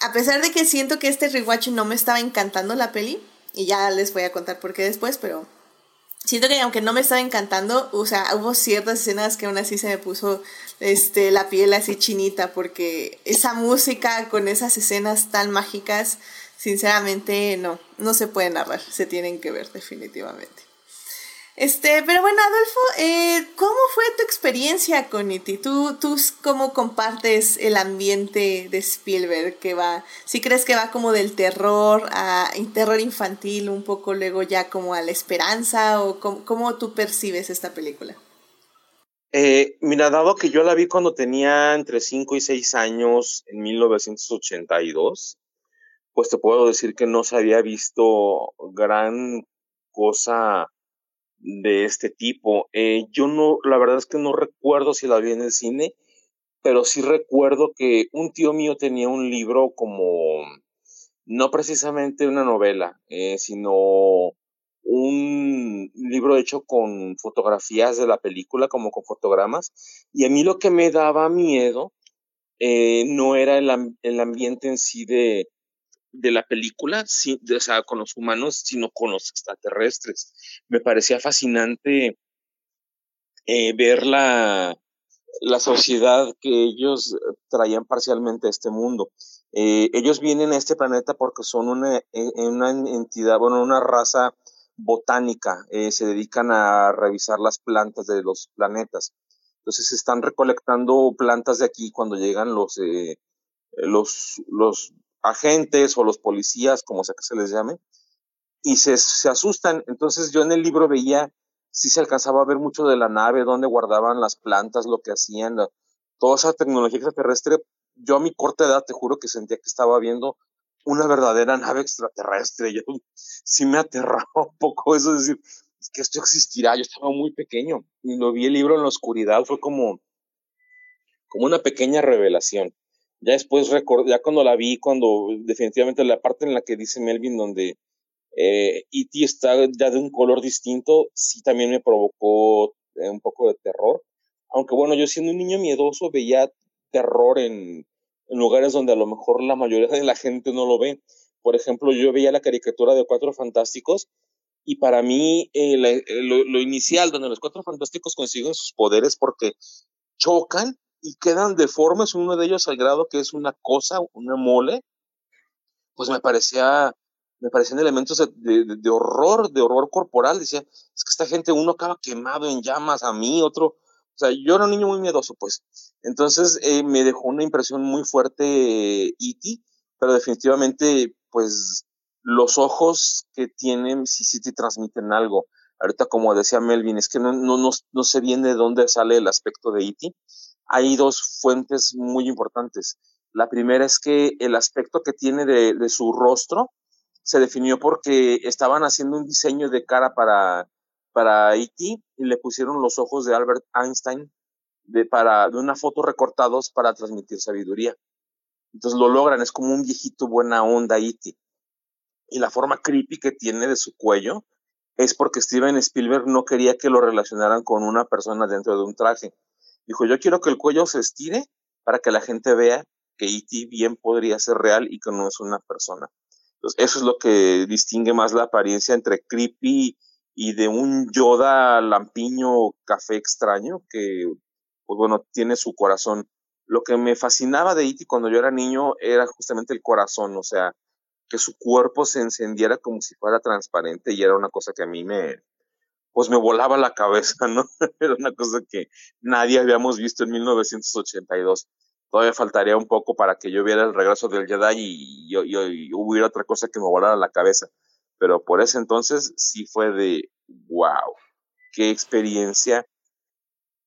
Speaker 1: a pesar de que siento que este rewatch no me estaba encantando la peli, y ya les voy a contar por qué después, pero siento que aunque no me estaba encantando, o sea, hubo ciertas escenas que aún así se me puso este, la piel así chinita, porque esa música con esas escenas tan mágicas, sinceramente no, no se puede narrar, se tienen que ver definitivamente. Este, pero bueno, Adolfo, eh, ¿cómo fue tu experiencia con E.T.? ¿Tú, ¿Tú cómo compartes el ambiente de Spielberg que va, si crees que va como del terror a terror infantil, un poco luego ya como a la esperanza, o cómo, cómo tú percibes esta película?
Speaker 2: Eh, mira, dado que yo la vi cuando tenía entre 5 y 6 años en 1982, pues te puedo decir que no se había visto gran cosa de este tipo. Eh, yo no, la verdad es que no recuerdo si la vi en el cine, pero sí recuerdo que un tío mío tenía un libro como, no precisamente una novela, eh, sino un libro hecho con fotografías de la película, como con fotogramas, y a mí lo que me daba miedo eh, no era el, el, ambiente en sí de, de la película, o sea, con los humanos, sino con los extraterrestres. Me parecía fascinante eh, ver la, la sociedad que ellos traían parcialmente a este mundo. Eh, ellos vienen a este planeta porque son una, una entidad, bueno, una raza botánica, eh, se dedican a revisar las plantas de los planetas. Entonces están recolectando plantas de aquí cuando llegan los, eh, los, los agentes o los policías, como sea que se les llame, y se, se asustan. Entonces yo en el libro veía si se alcanzaba a ver mucho de la nave, dónde guardaban las plantas, lo que hacían, toda esa tecnología extraterrestre. Yo a mi corta edad te juro que sentía que estaba viendo una verdadera nave extraterrestre. Yo sí me aterraba un poco eso de decir, es que esto existirá. Yo estaba muy pequeño y lo vi el libro en la oscuridad, fue como, como una pequeña revelación. Ya después, ya cuando la vi, cuando definitivamente la parte en la que dice Melvin, donde eh, E.T. está ya de un color distinto, sí también me provocó eh, un poco de terror. Aunque bueno, yo siendo un niño miedoso veía terror en, en lugares donde a lo mejor la mayoría de la gente no lo ve. Por ejemplo, yo veía la caricatura de Cuatro Fantásticos y para mí eh, eh, lo, inicial, donde los Cuatro Fantásticos consiguen sus poderes porque chocan y quedan deformes, uno de ellos al grado que es una cosa, una mole, pues me parecía, me parecían elementos de, de horror, de horror corporal. Decía, es que esta gente, uno acaba quemado en llamas, a mí, otro o sea, yo era un niño muy miedoso, pues. Entonces eh, me dejó una impresión muy fuerte E.T., e pero definitivamente, pues, los ojos que tienen sí, sí te transmiten algo. Ahorita, como decía Melvin, es que no, no, no, no sé bien de dónde sale el aspecto de E.T. Hay dos fuentes muy importantes. La primera es que el aspecto que tiene de, su rostro se definió porque estaban haciendo un diseño de cara para para E.T. y le pusieron los ojos de Albert Einstein de, para, de una foto recortados para transmitir sabiduría. Entonces lo logran, es como un viejito buena onda E.T. Y la forma creepy que tiene de su cuello es porque Steven Spielberg no quería que lo relacionaran con una persona dentro de un traje. Dijo, yo quiero que el cuello se estire para que la gente vea que E.T. bien podría ser real y que no es una persona. Entonces, eso es lo que distingue más la apariencia entre creepy y de un Yoda lampiño café extraño que, pues bueno, tiene su corazón. Lo que me fascinaba de Iti cuando yo era niño era justamente el corazón, o sea, que su cuerpo se encendiera como si fuera transparente y era una cosa que a mí me, pues me volaba la cabeza, ¿no? era una cosa que nadie habíamos visto en 1982. Todavía faltaría un poco para que yo viera el regreso del Jedi y, hubiera otra cosa que me volara la cabeza pero por ese entonces sí fue de, wow, qué experiencia,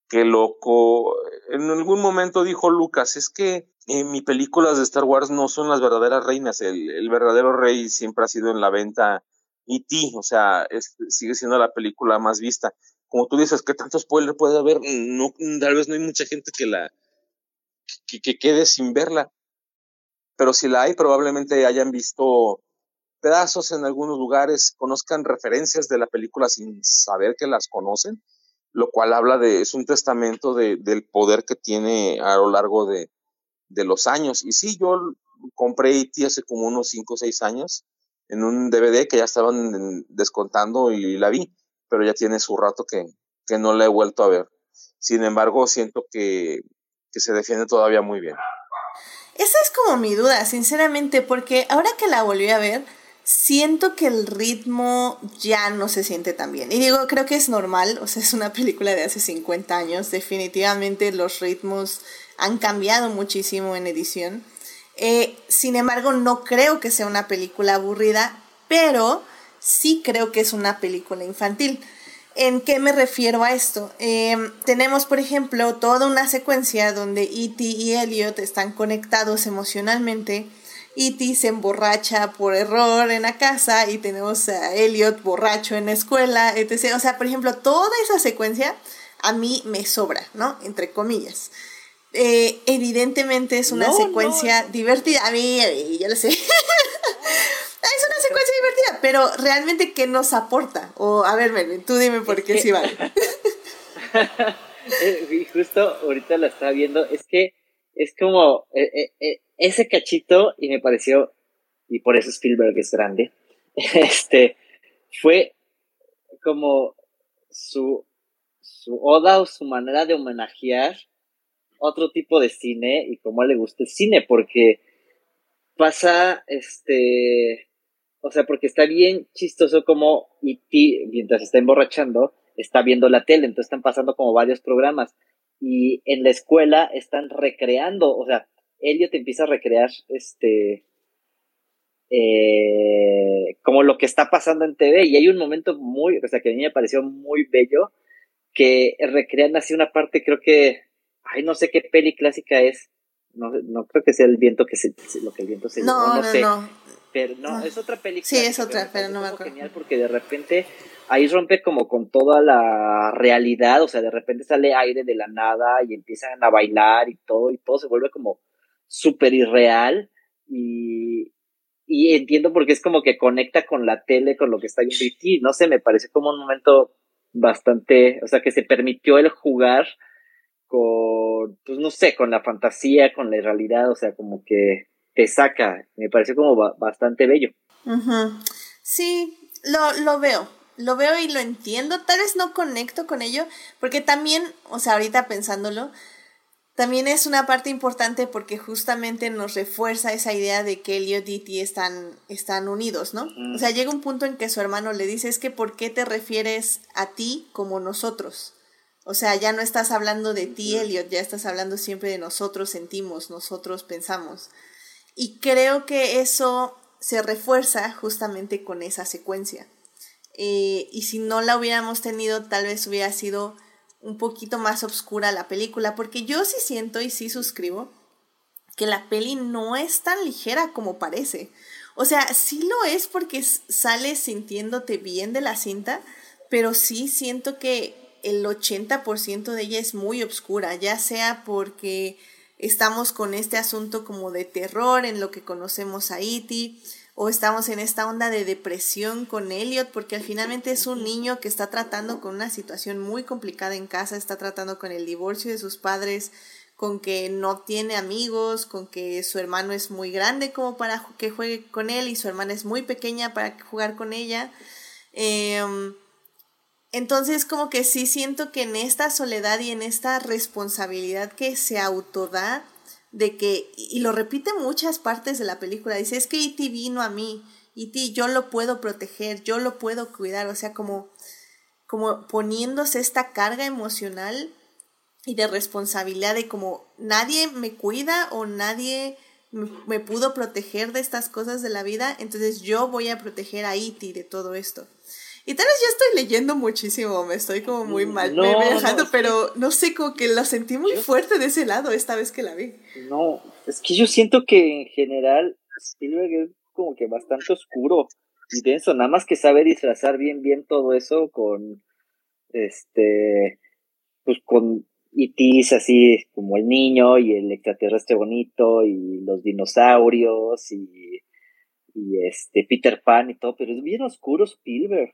Speaker 2: qué loco. En algún momento dijo Lucas, es que en eh, mis películas de Star Wars no son las verdaderas reinas, el, verdadero rey siempre ha sido en la venta E.T., o sea, sigue siendo la película más vista. Como tú dices, ¿qué tanto spoiler puede haber? No, tal vez no hay mucha gente que la que, que quede sin verla. Pero si la hay, probablemente hayan visto pedazos en algunos lugares, conozcan referencias de la película sin saber que las conocen, lo cual habla de, es un testamento de, del poder que tiene a lo largo de, de los años. Y sí, yo compré E.T. hace como unos 5 o 6 años en un DVD que ya estaban descontando y la vi, pero ya tiene su rato que, que no la he vuelto a ver. Sin embargo, siento que, que se defiende todavía muy bien.
Speaker 1: Esa es como mi duda, sinceramente, porque ahora que la volví a ver, siento que el ritmo ya no se siente tan bien. Y digo, creo que es normal, o sea, es una película de hace 50 años, definitivamente los ritmos han cambiado muchísimo en edición. Eh, sin embargo, no creo que sea una película aburrida, pero sí creo que es una película infantil. ¿En qué me refiero a esto? Em, tenemos, por ejemplo, toda una secuencia donde E.T. y Elliot están conectados emocionalmente E.T. se emborracha por error en la casa y tenemos a Elliot borracho en la escuela, etc. O sea, por ejemplo, toda esa secuencia a mí me sobra, ¿no? Entre comillas. Eh, evidentemente es una secuencia divertida. A mí, a mí, yo lo sé. es una secuencia divertida, pero realmente ¿qué nos aporta? O a ver, Melvin, tú dime por qué sí vale.
Speaker 3: Eh, justo ahorita la estaba viendo, es que es como eh, ese cachito y me pareció, y por eso Spielberg es grande, este, fue como su, su oda o su manera de homenajear otro tipo de cine y cómo le gusta el cine, porque pasa, este, o sea, porque está bien chistoso como E.T., mientras está emborrachando, está viendo la tele, entonces están pasando como varios programas y en la escuela están recreando, o sea, Elliot empieza a recrear este eh, como lo que está pasando en TV y hay un momento muy, o sea, que a mí me pareció muy bello que recrean así una parte, creo que, ay, no sé qué peli clásica es, no, no creo que sea el viento que se, lo que el viento se
Speaker 1: no, no,
Speaker 3: no, sé.
Speaker 1: no.
Speaker 3: Pero no, es otra película.
Speaker 1: Sí, es otra, pero no me acuerdo.
Speaker 3: Genial porque de repente ahí rompe como con toda la realidad, o sea, de repente sale aire de la nada y empiezan a bailar y todo, y todo se vuelve como súper irreal y, y entiendo porque es como que conecta con la tele, con lo que está viendo y no sé, me parece como un momento bastante, o sea, que se permitió el jugar con, pues no sé, con la fantasía, con la realidad, o sea, como que te saca, me parece como bastante bello.
Speaker 1: Sí, lo, lo veo, lo veo y lo entiendo, tal vez no conecto con ello, porque también, o sea, ahorita pensándolo, también es una parte importante porque justamente nos refuerza esa idea de que Elliot y T están, están unidos, ¿no? O sea, llega un punto en que su hermano le dice, es que ¿por qué te refieres a ti como nosotros? O sea, ya no estás hablando de ti, Elliot, ya estás hablando siempre de nosotros sentimos, nosotros pensamos. Y creo que eso se refuerza justamente con esa secuencia. Eh, y si no la hubiéramos tenido, tal vez hubiera sido un poquito más oscura la película, porque yo sí siento y sí suscribo que la peli no es tan ligera como parece. O sea, sí lo es porque sales sintiéndote bien de la cinta, pero sí siento que el 80% de ella es muy oscura, ya sea porque estamos con este asunto como de terror en lo que conocemos a Iti, e o estamos en esta onda de depresión con Elliot, porque al finalmente es un niño que está tratando con una situación muy complicada en casa, está tratando con el divorcio de sus padres, con que no tiene amigos, con que su hermano es muy grande como para que juegue con él y su hermana es muy pequeña para jugar con ella. Em, entonces como que sí siento que en esta soledad y en esta responsabilidad que se autoda, de que, y lo repite muchas partes de la película, dice, es que E.T. vino a mí, E.T. yo lo puedo proteger, yo lo puedo cuidar, o sea, como, como poniéndose esta carga emocional y de responsabilidad de como nadie me cuida o nadie me, pudo proteger de estas cosas de la vida, entonces yo voy a proteger a E.T. de todo esto. Y tal vez yo estoy leyendo muchísimo, me estoy como muy mm, mal me, dejando, pero no sé, como que lo sentí muy fuerte de ese lado esta vez que la vi.
Speaker 3: No, es que yo siento que en general Spielberg es como que bastante oscuro y denso, nada más que sabe disfrazar bien, bien todo eso con, este, pues con itis así como el niño y el extraterrestre bonito y los dinosaurios y, y este Peter Pan y todo, pero es bien oscuro Spielberg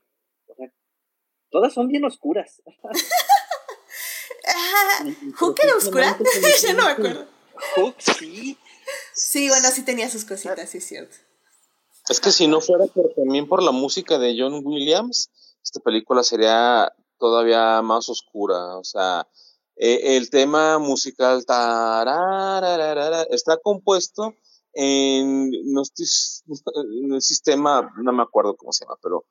Speaker 3: todas son bien oscuras.
Speaker 1: ¿Hook era oscura? ya no me acuerdo.
Speaker 3: Hook, sí.
Speaker 1: Sí, bueno, sí tenía sus cositas, sí es cierto.
Speaker 2: Es que si no fuera también por la música de John Williams, esta película sería todavía más oscura. O sea, e, el tema musical está compuesto en, no en el sistema, no me acuerdo cómo se llama, pero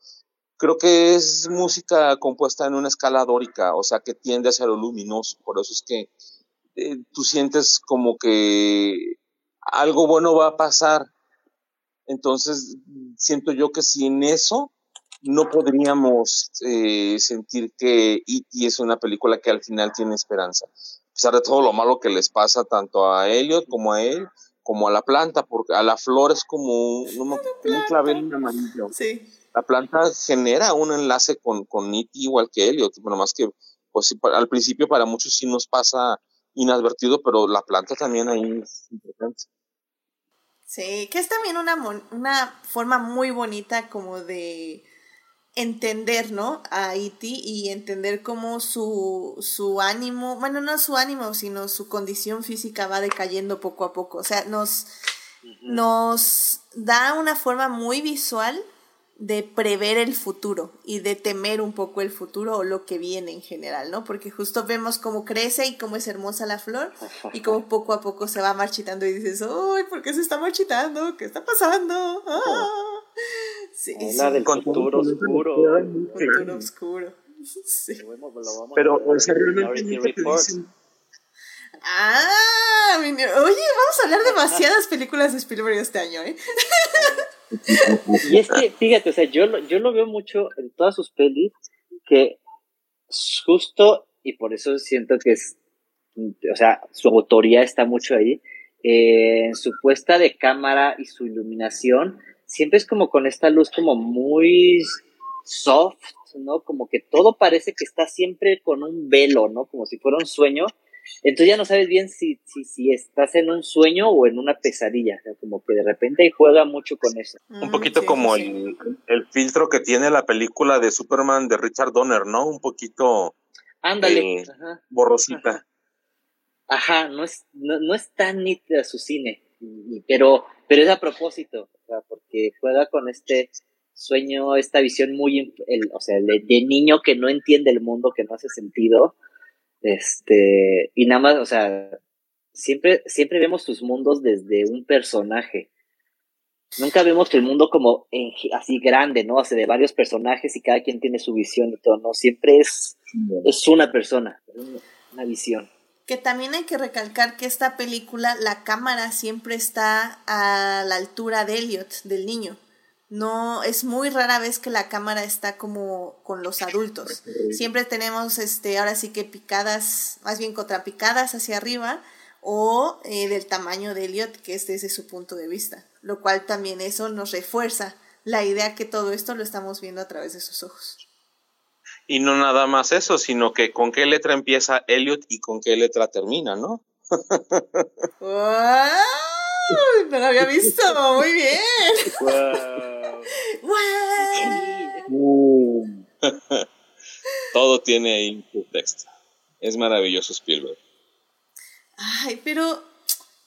Speaker 2: creo que es música compuesta en una escala dórica, o sea, que tiende hacia lo luminoso. Por eso es que eh, tú sientes como que algo bueno va a pasar. Entonces, siento yo que sin eso no podríamos eh, sentir que E.T. es una película que al final tiene esperanza. A pesar de todo lo malo que les pasa tanto a Elliot como a él, como a la planta, porque a la flor es como un, un clavel amarillo.
Speaker 1: Sí.
Speaker 2: La planta genera un enlace con, con igual que Elliot, bueno, más que pues al principio para muchos sí nos pasa inadvertido, pero la planta también ahí es importante.
Speaker 1: Sí, que es también una, una forma muy bonita como de entender, ¿no? A Iti y entender cómo su, su ánimo, bueno, no su ánimo, sino su condición física va decayendo poco a poco. O sea, nos, nos da una forma muy visual de prever el futuro y de temer un poco el futuro o lo que viene en general, ¿no? Porque justo vemos cómo crece y cómo es hermosa la flor y cómo poco a poco se va marchitando y dices, ¡ay, por qué se está marchitando! ¿Qué está pasando? ¡Ah!
Speaker 3: Sí, Habla del futuro oscuro.
Speaker 1: Futuro oscuro. Sí.
Speaker 2: Pero, o sea, realmente
Speaker 1: Ah, oye, vamos a hablar demasiadas películas de Spielberg este año, ¿eh?
Speaker 3: Y es que, fíjate, o sea, yo, lo, yo lo veo mucho en todas sus pelis, que justo, y por eso siento que es, o sea, su autoría está mucho ahí, eh, su puesta de cámara y su iluminación, siempre es como con esta luz como muy soft, ¿no? Como que todo parece que está siempre con un velo, ¿no? Como si fuera un sueño, entonces ya no sabes bien si, si, si estás en un sueño o en una pesadilla, como que de repente juega mucho con eso.
Speaker 2: un poquito mm, como El, el, filtro que tiene la película de Superman de Richard Donner, ¿no? Un poquito...
Speaker 3: Ándale.
Speaker 2: Eh, borrosita.
Speaker 3: Ajá, no, es, no, es tan nítida su cine, pero, pero es a propósito, porque juega con este sueño, esta visión muy, o sea, de niño que no entiende el mundo, que no hace sentido, este, y nada más, o sea, siempre, siempre vemos tus mundos desde un personaje. Nunca vemos el mundo como así grande, ¿no? O sea, de varios personajes y cada quien tiene su visión y todo, ¿no? Siempre es, es una persona, una visión.
Speaker 1: Que también hay que recalcar que esta película, la cámara siempre está a la altura de Elliot, del niño. No, es muy rara vez que la cámara está como con los adultos. Siempre tenemos, este, ahora sí que picadas, más bien contrapicadas hacia arriba o eh, del tamaño de Elliot, que es desde su punto de vista. Lo cual también eso nos refuerza la idea que todo esto lo estamos viendo a través de sus ojos.
Speaker 2: Y no nada más eso, sino que con qué letra empieza Elliot y con qué letra termina, ¿no?
Speaker 1: No lo había visto, muy bien.
Speaker 2: Todo tiene ahí un texto. Es maravilloso Spielberg.
Speaker 1: Ay, pero,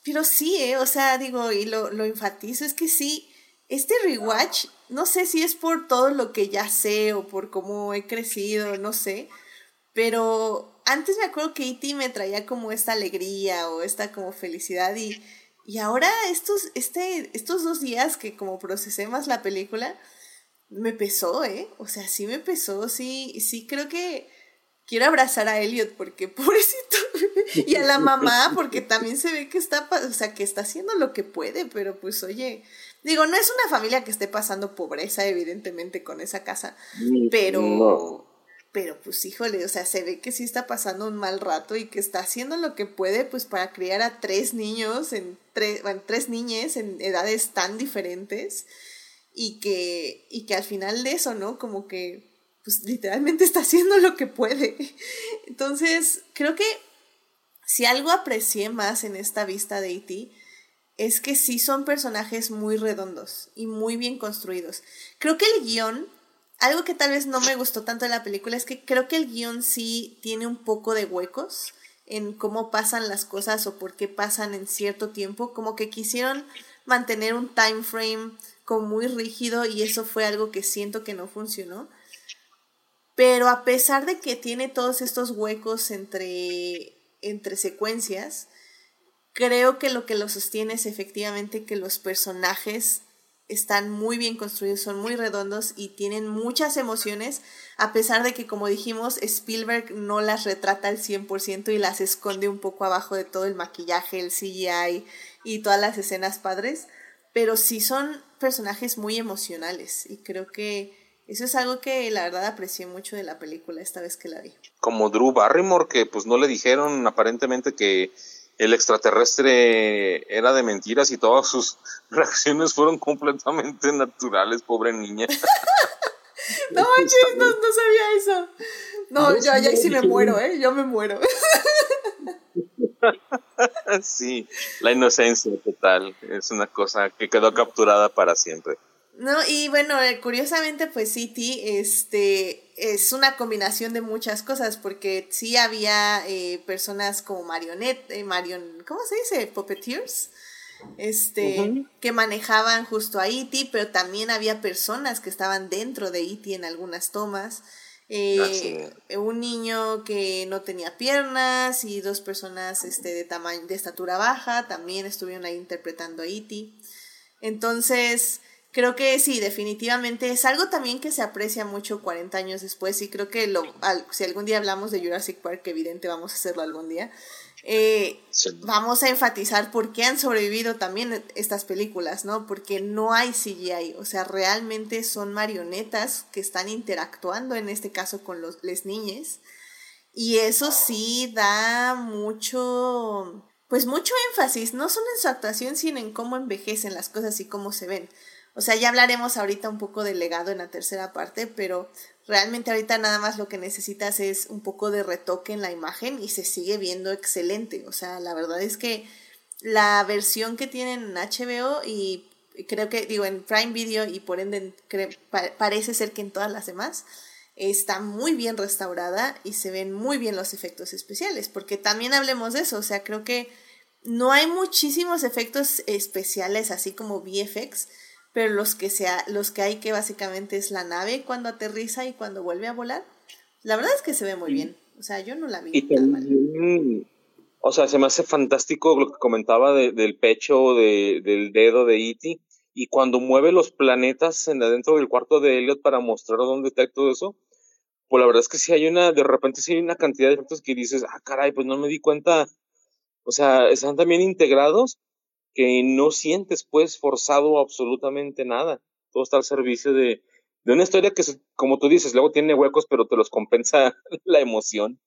Speaker 1: pero sí, ¿eh? o sea, digo, y lo, lo enfatizo, es que sí, este rewatch, no sé si es por todo lo que ya sé o por cómo he crecido, no sé, pero antes me acuerdo que E.T. me traía como esta alegría o esta como felicidad y y ahora estos, este, estos dos días que como procesé más la película, me pesó, ¿eh? O sea, sí me pesó, sí, sí creo que quiero abrazar a Elliot porque pobrecito y a la mamá porque también se ve que está, o sea, que está haciendo lo que puede, pero pues oye, digo, no es una familia que esté pasando pobreza evidentemente con esa casa, pero pero pues híjole, o sea, se ve que sí está pasando un mal rato y que está haciendo lo que puede pues para criar a tres niños, en tres, bueno, tres en edades tan diferentes y que, y que al final de eso, ¿no? Como que pues literalmente está haciendo lo que puede. Entonces, creo que si algo aprecié más en esta vista de E.T., es que sí son personajes muy redondos y muy bien construidos. Creo que el guion algo que tal vez no me gustó tanto de la película es que creo que el guion sí tiene un poco de huecos en cómo pasan las cosas o por qué pasan en cierto tiempo, como que quisieron mantener un time frame como muy rígido y eso fue algo que siento que no funcionó. Pero a pesar de que tiene todos estos huecos entre, entre secuencias, creo que lo que lo sostiene es efectivamente que los personajes están muy bien construidos, son muy redondos y tienen muchas emociones, a pesar de que, como dijimos, Spielberg no las retrata al 100% y las esconde un poco abajo de todo el maquillaje, el CGI y todas las escenas padres, pero sí son personajes muy emocionales y creo que eso es algo que la verdad aprecié mucho de la película esta vez que la vi.
Speaker 2: Como Drew Barrymore, que pues no le dijeron aparentemente que el extraterrestre era de mentiras y todas sus reacciones fueron completamente naturales, pobre niña.
Speaker 1: no manches, no, no, sabía eso. No, yo ahí sí me muero, ¿eh? Yo me muero.
Speaker 2: sí, la inocencia total es una cosa que quedó capturada para siempre.
Speaker 1: No, y bueno, eh, curiosamente, pues City, este, es una combinación de muchas cosas, porque sí había eh, personas como marionette, eh, marion, ¿cómo se dice? Puppeteers, este, que manejaban justo a E.T., pero también había personas que estaban dentro de E.T. en algunas tomas. Eh, un niño que no tenía piernas y dos personas este, de tamaño, de estatura baja también estuvieron ahí interpretando a E.T. Entonces, creo que sí, definitivamente es algo también que se aprecia mucho 40 años después y creo que lo, si algún día hablamos de Jurassic Park, que evidente vamos a hacerlo algún día, eh, vamos a enfatizar por qué han sobrevivido también estas películas, ¿no? Porque no hay CGI, o sea, realmente son marionetas que están interactuando en este caso con los les niñes y eso sí da mucho pues mucho énfasis, no solo en su actuación, sino en cómo envejecen las cosas y cómo se ven. O sea, ya hablaremos ahorita un poco del legado en la tercera parte, pero realmente ahorita nada más lo que necesitas es un poco de retoque en la imagen y se sigue viendo excelente. O sea, la verdad es que la versión que tienen en HBO y creo que, digo, en Prime Video y por ende parece ser que en todas las demás, está muy bien restaurada y se ven muy bien los efectos especiales, porque también hablemos de eso, o sea, creo que no hay muchísimos efectos especiales así como VFX, pero los que, sea, los que hay que básicamente es la nave cuando aterriza y cuando vuelve a volar. La verdad es que se ve muy bien. O sea, yo no la vi. tan mal.
Speaker 2: O sea, se me hace fantástico lo que comentaba del pecho, de, del dedo de E.T. Y cuando mueve los planetas en adentro del cuarto de Elliot para mostrar dónde está y todo eso, pues la verdad es que sí hay una, de repente sí hay una cantidad de efectos que dices, ah, caray, pues no me di cuenta. O sea, están también integrados que no sientes pues forzado absolutamente nada. Todo está al servicio de, de una historia que, como tú dices, luego tiene huecos, pero te los compensa la emoción.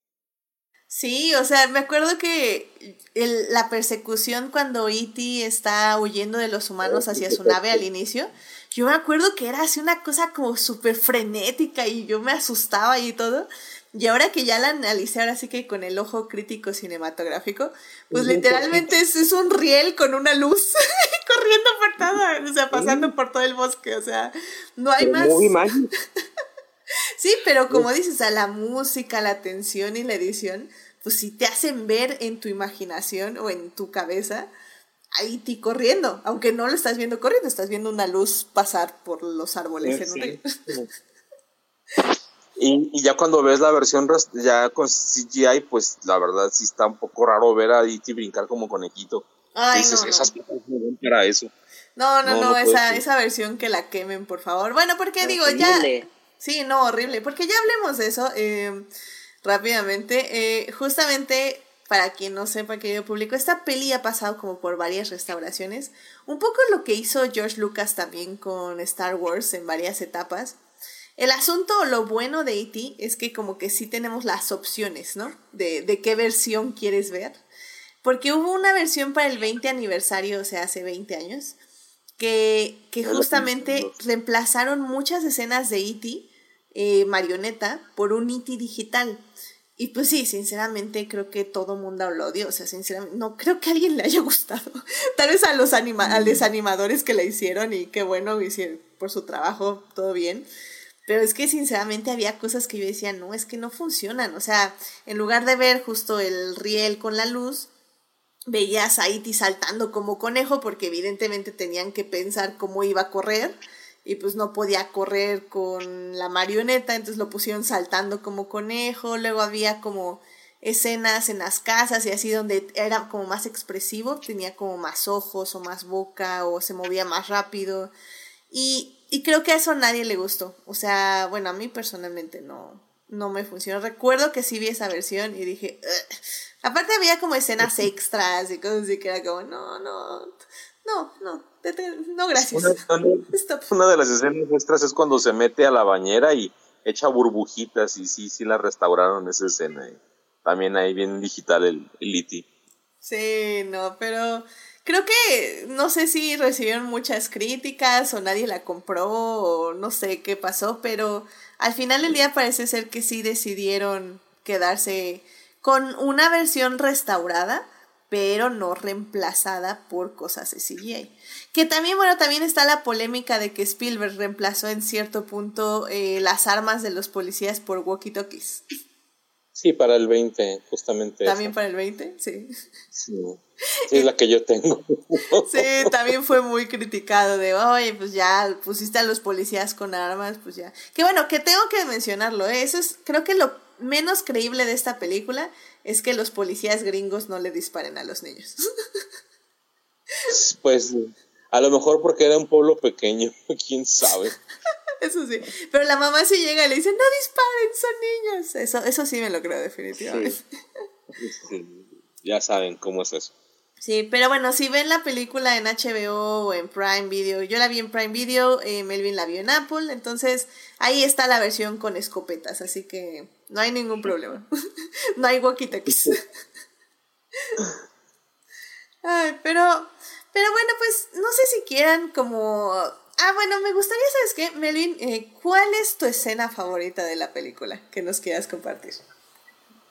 Speaker 1: Sí, o sea, me acuerdo que el, la persecución cuando E.T. está huyendo de los humanos hacia su nave al inicio, yo me acuerdo que era así una cosa como súper frenética y yo me asustaba y todo. Y ahora que ya la analicé, ahora sí que con el ojo crítico cinematográfico, pues literalmente es, es un riel con una luz corriendo por todo, o sea, pasando por todo el bosque, o sea, no hay más. sí, pero como dices, a la música, la tensión y la edición, pues sí te hacen ver en tu imaginación o en tu cabeza ahí ti corriendo, aunque no lo estás viendo corriendo, estás viendo una luz pasar por los árboles en un río.
Speaker 2: Y, ya cuando ves la versión ya con CGI, pues la verdad sí está un poco raro ver a E.T. brincar como conejito. Ay, no, esas no. para eso.
Speaker 1: No, no, no, esa, esa versión que la quemen, por favor. Bueno, porque digo, ya... Sí, no, horrible. Porque ya hablemos de eso eh, rápidamente. Eh, justamente, para quien no sepa, querido público, esta peli ha pasado como por varias restauraciones. Un poco lo que hizo George Lucas también con Star Wars en varias etapas. El asunto, lo bueno de E.T. es que como que sí tenemos las opciones, ¿no? De, de qué versión quieres ver. Porque hubo una versión para el 20 aniversario, o sea, hace 20 años, que, que justamente reemplazaron muchas escenas de E.T. Eh, marioneta por un E.T. digital. Y pues sí, sinceramente creo que todo mundo lo odió. O sea, sinceramente, no creo que a alguien le haya gustado. Tal vez a los, anima a los animadores que la hicieron y qué bueno hicieron por su trabajo, todo bien. Pero es que sinceramente había cosas que yo decía, no, es que no funcionan. O sea, en lugar de ver justo el riel con la luz, veías a Iti saltando como conejo porque evidentemente tenían que pensar cómo iba a correr y pues no podía correr con la marioneta, entonces lo pusieron saltando como conejo, luego había como escenas en las casas y así donde era como más expresivo, tenía como más ojos o más boca o se movía más rápido y y creo que a eso nadie le gustó. O sea, bueno, a mí personalmente no, no me funcionó. Recuerdo que sí vi esa versión y dije, aparte había como escenas extras y cosas así que era como, no, no, no, no, no, gracias.
Speaker 2: Una, de las escenas extras es cuando se mete a la bañera y echa burbujitas y sí, sí la restauraron esa escena. También ahí bien digital el, el
Speaker 1: Sí, no, pero creo que no sé si recibieron muchas críticas o nadie la compró o no sé qué pasó, pero al final del día parece ser que sí decidieron quedarse con una versión restaurada, pero no reemplazada por cosas de CGI. Que también, bueno, también está la polémica de que Spielberg reemplazó en cierto punto eh, las armas de los policías por walkie-talkies.
Speaker 2: Sí, para el 20, justamente.
Speaker 1: ¿También para el 20? Sí.
Speaker 2: Sí, es la que yo tengo.
Speaker 1: sí, también fue muy criticado de, oye, pues ya pusiste a los policías con armas, pues ya. Que bueno, que tengo que mencionarlo, ¿eh? eso es, creo que lo menos creíble de esta película es que los policías gringos no le disparen a los niños.
Speaker 2: pues a lo mejor porque era un pueblo pequeño, quién sabe.
Speaker 1: Eso sí. Pero la mamá sí llega y le dice, no disparen, son niños. Eso, eso sí me lo creo definitivamente.
Speaker 2: Ya saben cómo es eso.
Speaker 1: Sí, pero bueno, si ven la película en HBO o en Prime Video, yo la vi en Prime Video, eh, Melvin la vio en Apple, entonces ahí está la versión con escopetas, así que no hay ningún problema. no hay walkie-talkies. Ay, pero, pero bueno, pues no sé si quieran como Ah, bueno, me gustaría, ¿sabes qué? Melvin, eh, ¿cuál es tu escena favorita de la película que nos quieras compartir?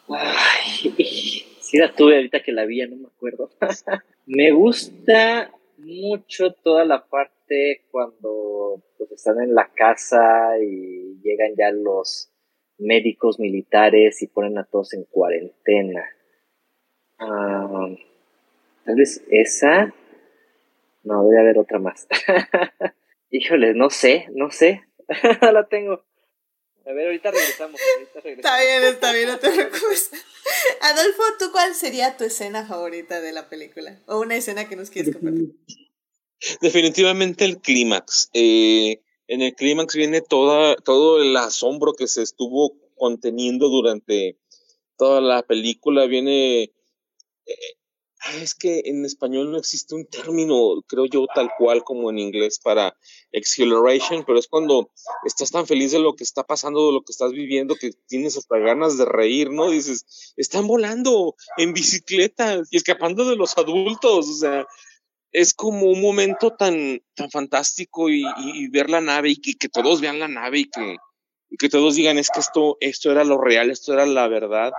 Speaker 3: Ay, sí la tuve ahorita que la vi, no me acuerdo. me gusta mucho toda la parte cuando pues, están en la casa y llegan ya los médicos militares y ponen a todos en cuarentena. Ah, tal vez esa. No, debe haber otra más. Híjole, no sé, no sé. la tengo. A ver, ahorita regresamos,
Speaker 1: Está bien, está bien, no te preocupes. Adolfo, ¿tú cuál sería tu escena favorita de la película? O una escena que nos quieres compartir.
Speaker 2: Definitivamente el clímax. Eh, en el clímax viene toda, todo el asombro que se estuvo conteniendo durante toda la película. Viene eh, es que en español no existe un término, creo yo, tal cual como en inglés para exhilaration, pero es cuando estás tan feliz de lo que está pasando, de lo que estás viviendo, que tienes hasta ganas de reír, ¿no? Dices, están volando en bicicleta y escapando de los adultos, o sea, es como un momento tan, tan fantástico y, ver la nave y que, todos vean la nave y que, y que todos digan, es que esto, esto era lo real, esto era la verdad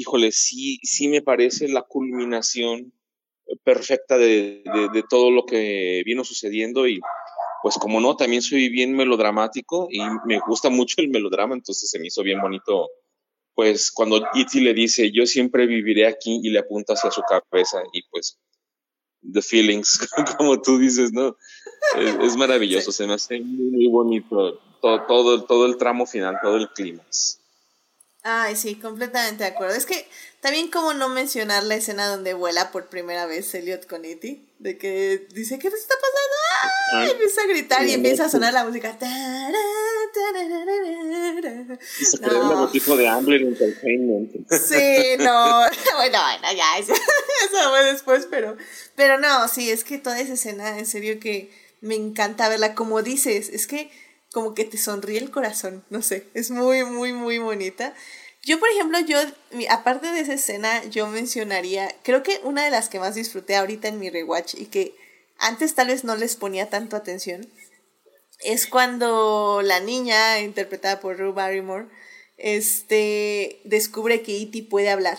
Speaker 2: híjole, sí, sí me parece la culminación perfecta de, de, todo lo que vino sucediendo y pues como no, también soy bien melodramático y me gusta mucho el melodrama, entonces se me hizo bien bonito, pues cuando Iti le dice, yo siempre viviré aquí y le apunta hacia su cabeza y pues the feelings, como tú dices, ¿no? Es, maravilloso, se me hace muy, bonito todo, todo, todo el tramo final, todo el clímax.
Speaker 1: Ay, sí, completamente de acuerdo. Es que también como no mencionar la escena donde vuela por primera vez Elliot con E.T., de que dice, ¿qué está pasando? Y empieza a gritar y empieza a sonar la música.
Speaker 2: Se no. un logotipo de Ambler Entertainment.
Speaker 1: Sí, no. Bueno, bueno, ya, eso, eso fue después, pero, pero no, sí, es que toda esa escena, en serio que me encanta verla. Como dices, es que como que te sonríe el corazón, no sé, es muy, muy, muy bonita. Yo, por ejemplo, yo, aparte de esa escena, yo mencionaría, creo que una de las que más disfruté ahorita en mi rewatch y que antes tal vez no les ponía tanto atención, es cuando la niña, interpretada por Rue Barrymore, este, descubre que E.T. puede hablar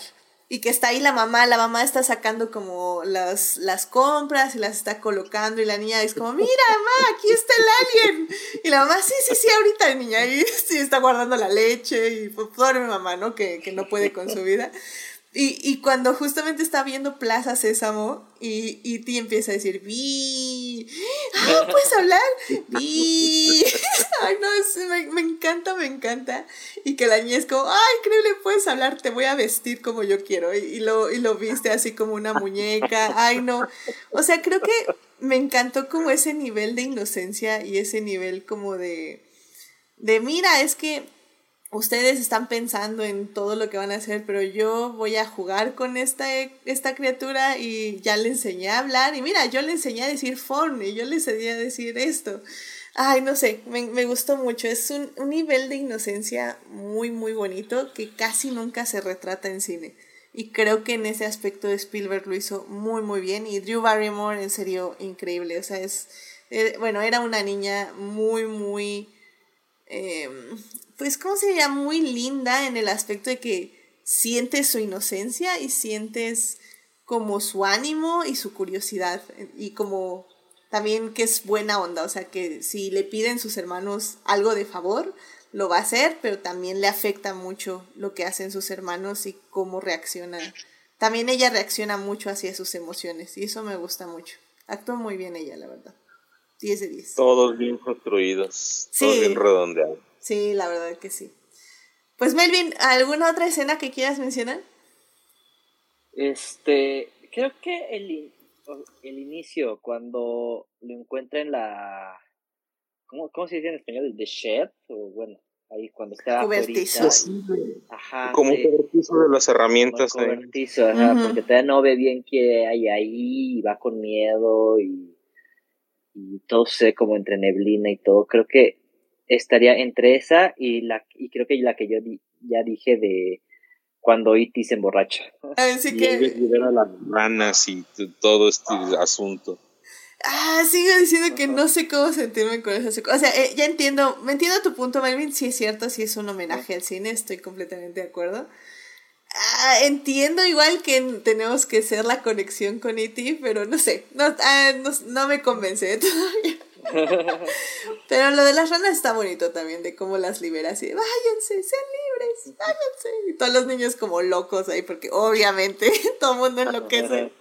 Speaker 1: y que está ahí la mamá, la mamá está sacando como las, las compras y las está colocando y la niña es como, mira, mamá, aquí está el alien. Y la mamá, sí, sí, sí, ahorita niña, y sí está guardando la leche y pobre mamá, ¿no? Que, que no puede con su vida. Y, y, cuando justamente está viendo Plaza Sésamo y, y ti empieza a decir, vi, ah, ¿puedes hablar? Vi. Ay, no, me, me, encanta, me encanta. Y que la niña es como, ay, increíble, puedes hablar, te voy a vestir como yo quiero. Y, y, lo, y lo viste así como una muñeca. Ay, no. O sea, creo que me encantó como ese nivel de inocencia y ese nivel como de, de mira, es que ustedes están pensando en todo lo que van a hacer, pero yo voy a jugar con esta, esta criatura y ya le enseñé a hablar. Y mira, yo le enseñé a decir phone y yo le enseñé a decir esto. Ay, no sé, me, me gustó mucho. Es un, un, nivel de inocencia muy, muy bonito que casi nunca se retrata en cine. Y creo que en ese aspecto Spielberg lo hizo muy, muy bien. Y Drew Barrymore, en serio, increíble. O sea, es. eh, bueno, era una niña muy, muy. eh, pues, ¿cómo se diría? Muy linda en el aspecto de que sientes su inocencia y sientes como su ánimo y su curiosidad. Y como también que es buena onda. O sea, que si le piden sus hermanos algo de favor, lo va a hacer, pero también le afecta mucho lo que hacen sus hermanos y cómo reacciona. También ella reacciona mucho hacia sus emociones y eso me gusta mucho. Actúa muy bien ella, la verdad. 10 de 10.
Speaker 2: Todos bien construidos,
Speaker 1: Sí.
Speaker 2: todos bien redondeados.
Speaker 1: Sí, la verdad que sí. Pues Melvin, ¿alguna otra escena que quieras mencionar?
Speaker 3: Este, creo que el, el inicio, cuando lo encuentra en la. ¿Cómo, cómo se dice en español? ¿The shed? O bueno, ahí cuando está
Speaker 1: Cobertizo.
Speaker 3: Ajá.
Speaker 2: Como un cobertizo de las
Speaker 3: como
Speaker 2: herramientas. ahí.
Speaker 3: cobertizo, ajá, porque todavía no ve bien qué hay ahí y va con miedo y, y todo sé como entre neblina y todo. Creo que estaría entre esa y la y creo que la que yo di- ya dije de cuando E.T. se emborracha.
Speaker 1: Así
Speaker 2: Y él
Speaker 1: que,
Speaker 2: libera a las ranas y todo este asunto.
Speaker 1: ah, sigo diciendo que no sé cómo sentirme con esa secu- O sea, eh, ya entiendo, me entiendo tu punto, Melvin, sí es cierto, sí es un homenaje al cine, estoy completamente de acuerdo. Ah, entiendo igual que tenemos que ser la conexión con E.T., pero no sé, no, ah, no, no me convence todavía. Pero lo de las ranas está bonito también, de cómo las libera así, de, váyanse, sean libres, váyanse. Y todos los niños como locos ahí, porque obviamente todo el mundo enloquece.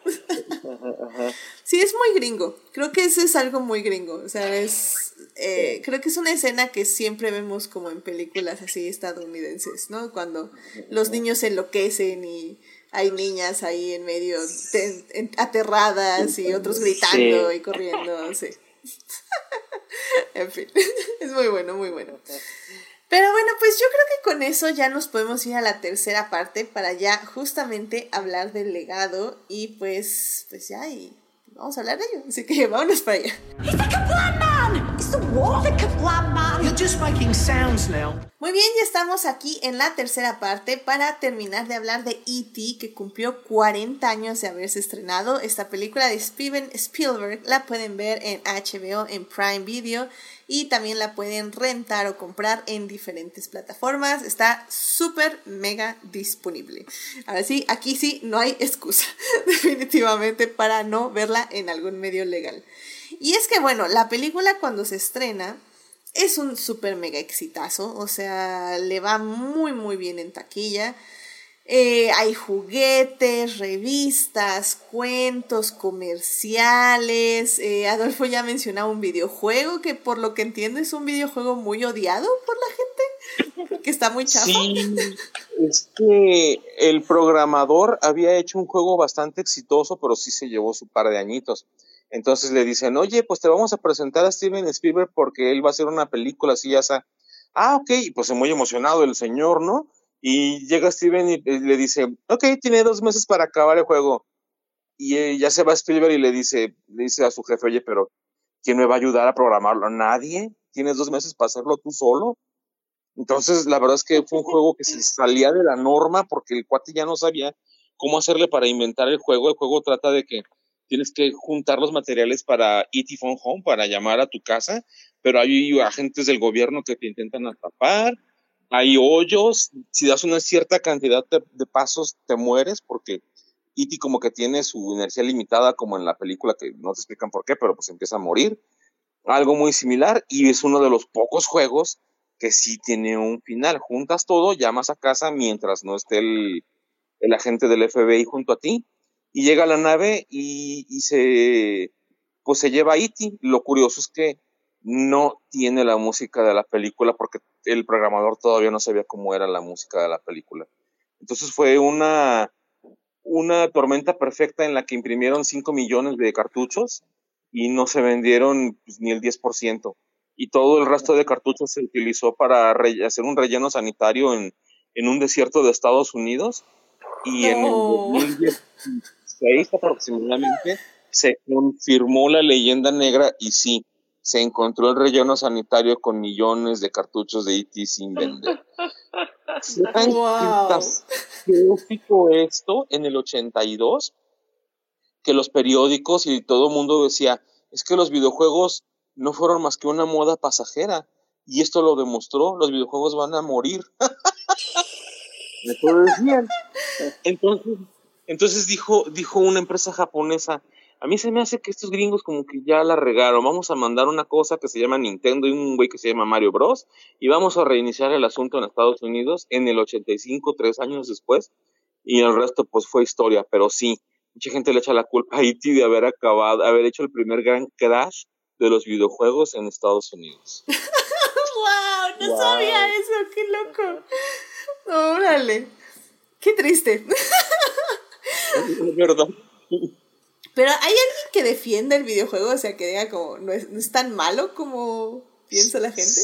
Speaker 1: Sí, es muy gringo. Creo que eso es algo muy gringo. O sea, es. eh, Creo que es una escena que siempre vemos como en películas así estadounidenses, ¿no? Cuando los niños se enloquecen y hay niñas ahí en medio te- en- aterradas y otros gritando
Speaker 3: Sí.
Speaker 1: y corriendo, sí. en fin, es muy bueno, muy bueno. Pero bueno, pues yo creo que con eso ya nos podemos ir a la tercera parte para ya justamente hablar del legado y pues, pues ya, y vamos a hablar de ello. Así que vámonos para allá. Muy bien, ya estamos aquí en la tercera parte para terminar de hablar de E.T., que cumplió 40 años de haberse estrenado. Esta película de Steven Spielberg la pueden ver en HBO, en Prime Video, y también la pueden rentar o comprar en diferentes plataformas. Está súper mega disponible. Ahora sí, aquí sí, no hay excusa, definitivamente, para no verla en algún medio legal. Y es que, bueno, la película cuando se estrena es un súper mega exitazo, o sea, le va muy muy bien en taquilla. Eh, hay juguetes, revistas, cuentos, comerciales. eh, Adolfo ya mencionaba un videojuego que por lo que entiendo es un videojuego muy odiado por la gente, que está muy chafa.
Speaker 2: Sí, es que el programador había hecho un juego bastante exitoso, pero sí se llevó su par de añitos. Entonces le dicen, oye, pues te vamos a presentar a Steven Spielberg porque él va a hacer una película así, ya está. Ah, ok, pues muy emocionado el señor, ¿no? Y llega Steven y eh, le dice, ok, tiene dos meses para acabar el juego. Y eh, ya se va Spielberg y le dice, le dice a su jefe, oye, pero ¿quién me va a ayudar a programarlo? Nadie. Tienes dos meses para hacerlo tú solo. Entonces, la verdad es que fue un juego que se salía de la norma porque el cuate ya no sabía cómo hacerle para inventar el juego. El juego trata de que tienes que juntar los materiales para E.T. Phone Home, para llamar a tu casa, pero hay agentes del gobierno que te intentan atrapar, hay hoyos, si das una cierta cantidad de, pasos te mueres porque E.T. como que tiene su energía limitada como en la película que no te explican por qué, pero pues empieza a morir. Algo muy similar y es uno de los pocos juegos que sí tiene un final. Juntas todo, llamas a casa mientras no esté el, el agente del FBI junto a ti y llega a la nave y, y se, pues se lleva a Iti. Lo curioso es que no tiene la música de la película porque el programador todavía no sabía cómo era la música de la película. Entonces fue una, una tormenta perfecta en la que imprimieron 5 millones de cartuchos y no se vendieron pues, ni el 10%. Y todo el resto de cartuchos se utilizó para hacer un relleno sanitario en, en un desierto de Estados Unidos. Y no. en el
Speaker 1: 2010,
Speaker 2: 2006 aproximadamente se confirmó la leyenda negra y sí, se encontró el relleno sanitario con millones de cartuchos de IT sin vender.
Speaker 1: wow.
Speaker 2: esto en el 82? Que los periódicos y todo el mundo decía, es que los videojuegos no fueron más que una moda pasajera. Y esto lo demostró, los videojuegos van a morir. Me decían. Entonces, entonces dijo, dijo una empresa japonesa, a mí se me hace que estos gringos como que ya la regaron, vamos a mandar una cosa que se llama Nintendo y un güey que se llama Mario Bros. y vamos a reiniciar el asunto en Estados Unidos en el 85, tres años después, y el resto pues fue historia, pero sí, mucha gente le echa la culpa a E.T. de haber acabado, haber hecho el primer gran crash de los videojuegos en Estados Unidos.
Speaker 1: wow, no sabía eso, qué loco. Órale. Qué triste.
Speaker 2: Es verdad.
Speaker 1: Pero hay alguien que defienda el videojuego, o sea, que diga como, no es, no es tan malo como piensa la gente.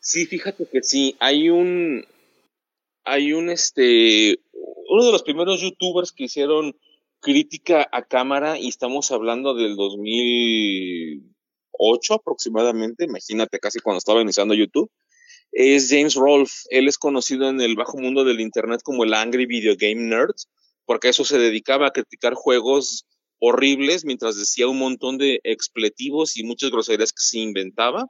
Speaker 2: Sí, fíjate que sí, hay un, hay un, este, uno de los primeros youtubers que hicieron crítica a cámara y estamos hablando del 2008 aproximadamente, imagínate casi cuando estaba iniciando YouTube, es James Rolfe. Él es conocido en el bajo mundo del internet como el Angry Video Game Nerd, porque eso se dedicaba a criticar juegos horribles mientras decía un montón de expletivos y muchas groserías que se inventaba.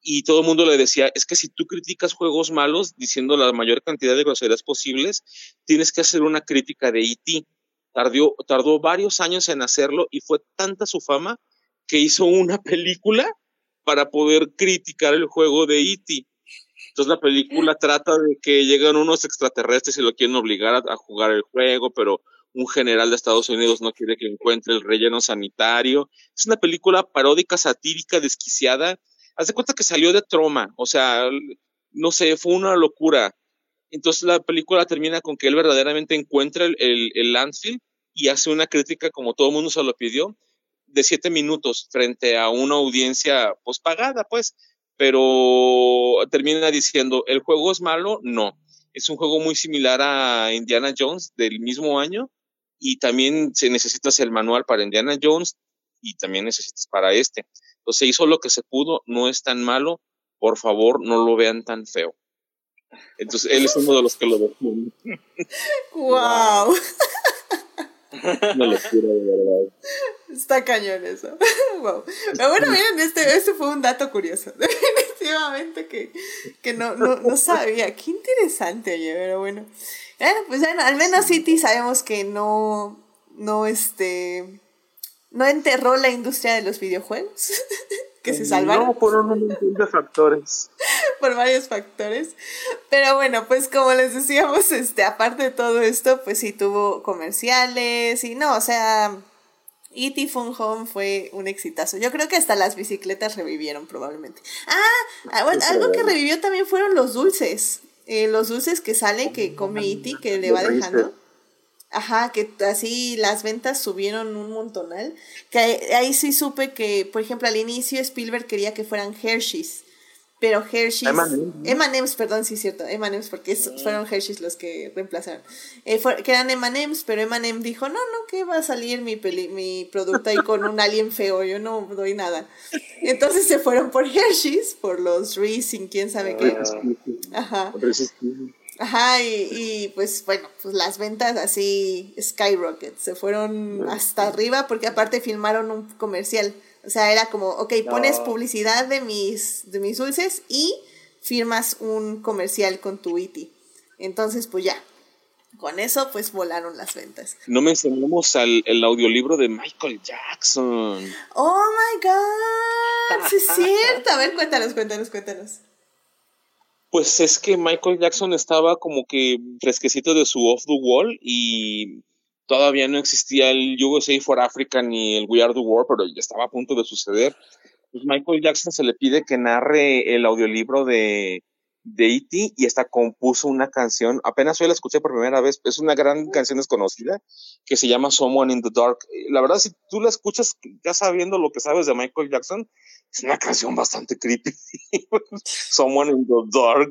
Speaker 2: Y todo el mundo le decía, es que si tú criticas juegos malos diciendo la mayor cantidad de groserías posibles, tienes que hacer una crítica de E.T. Tardó, tardó varios años en hacerlo y fue tanta su fama que hizo una película para poder criticar el juego de E.T. Entonces la película trata de que llegan unos extraterrestres y lo quieren obligar a, a, jugar el juego, pero un general de Estados Unidos no quiere que encuentre el relleno sanitario. Es una película paródica, satírica, desquiciada. Haz de cuenta que salió de Troma, o sea, no sé, fue una locura. Entonces la película termina con que él verdaderamente encuentra el, el, el landfill y hace una crítica, como todo el mundo se lo pidió, de siete minutos frente a una audiencia pues pagada, pues, pero termina diciendo, ¿el juego es malo? No. Es un juego muy similar a Indiana Jones del mismo año y también se necesitas el manual para Indiana Jones y también necesitas para este. Entonces se hizo lo que se pudo, no es tan malo, por favor no lo vean tan feo. Entonces él es uno de los que lo defiende.
Speaker 1: ¡Wow!
Speaker 2: Una locura de verdad.
Speaker 1: Está cañón eso. wow. Pero bueno, miren, este, este fue un dato curioso. Definitivamente que, que no, no, no sabía. Qué interesante, oye, pero bueno. Eh, pues bueno, al menos City sabemos que no, no, este, no enterró la industria de los videojuegos. que se salvaron.
Speaker 2: No, por un montón de factores.
Speaker 1: por varios factores. Pero bueno, pues como les decíamos, este, aparte de todo esto, pues sí tuvo comerciales y no, o sea, E.T. Fun Home fue un exitazo. Yo creo que hasta las bicicletas revivieron probablemente. Ah, bueno, algo que revivió también fueron los dulces. Eh, los dulces que salen, que come E.T., que le va dejando. Ajá, que así las ventas subieron un montonal. Que ahí sí supe que, por ejemplo, al inicio Spielberg quería que fueran Hershey's. Pero Hershey's. M&M's, perdón, sí es cierto. M&M's, porque es, fueron Hershey's los que reemplazaron. Eh, fue, que eran M&M's, pero M&M dijo: No, no, que va a salir mi, peli, mi producto ahí con un alien feo. Yo no doy nada. Entonces se fueron por Hershey's, por los Reese, quién sabe qué. Ajá. Ajá, y, y, pues bueno, pues las ventas así skyrocket, se fueron hasta arriba porque aparte filmaron un comercial. O sea, era como, ok, pones publicidad de mis, de mis dulces y firmas un comercial con tu IT. Entonces, pues ya, con eso pues volaron las ventas.
Speaker 2: No mencionamos al el audiolibro de Michael Jackson.
Speaker 1: Oh my god, sí es cierto. A ver, cuéntanos, cuéntanos, cuéntanos.
Speaker 2: Pues es que Michael Jackson estaba como que fresquecito de su Off the Wall y todavía no existía el USA for Africa ni el We Are the World, pero ya estaba a punto de suceder. Pues Michael Jackson se le pide que narre el audiolibro de, de E.T. y hasta compuso una canción, apenas hoy la escuché por primera vez, es una gran canción desconocida que se llama Someone in the Dark. La verdad, si tú la escuchas ya sabiendo lo que sabes de Michael Jackson, es una canción bastante creepy. Someone in the Dark.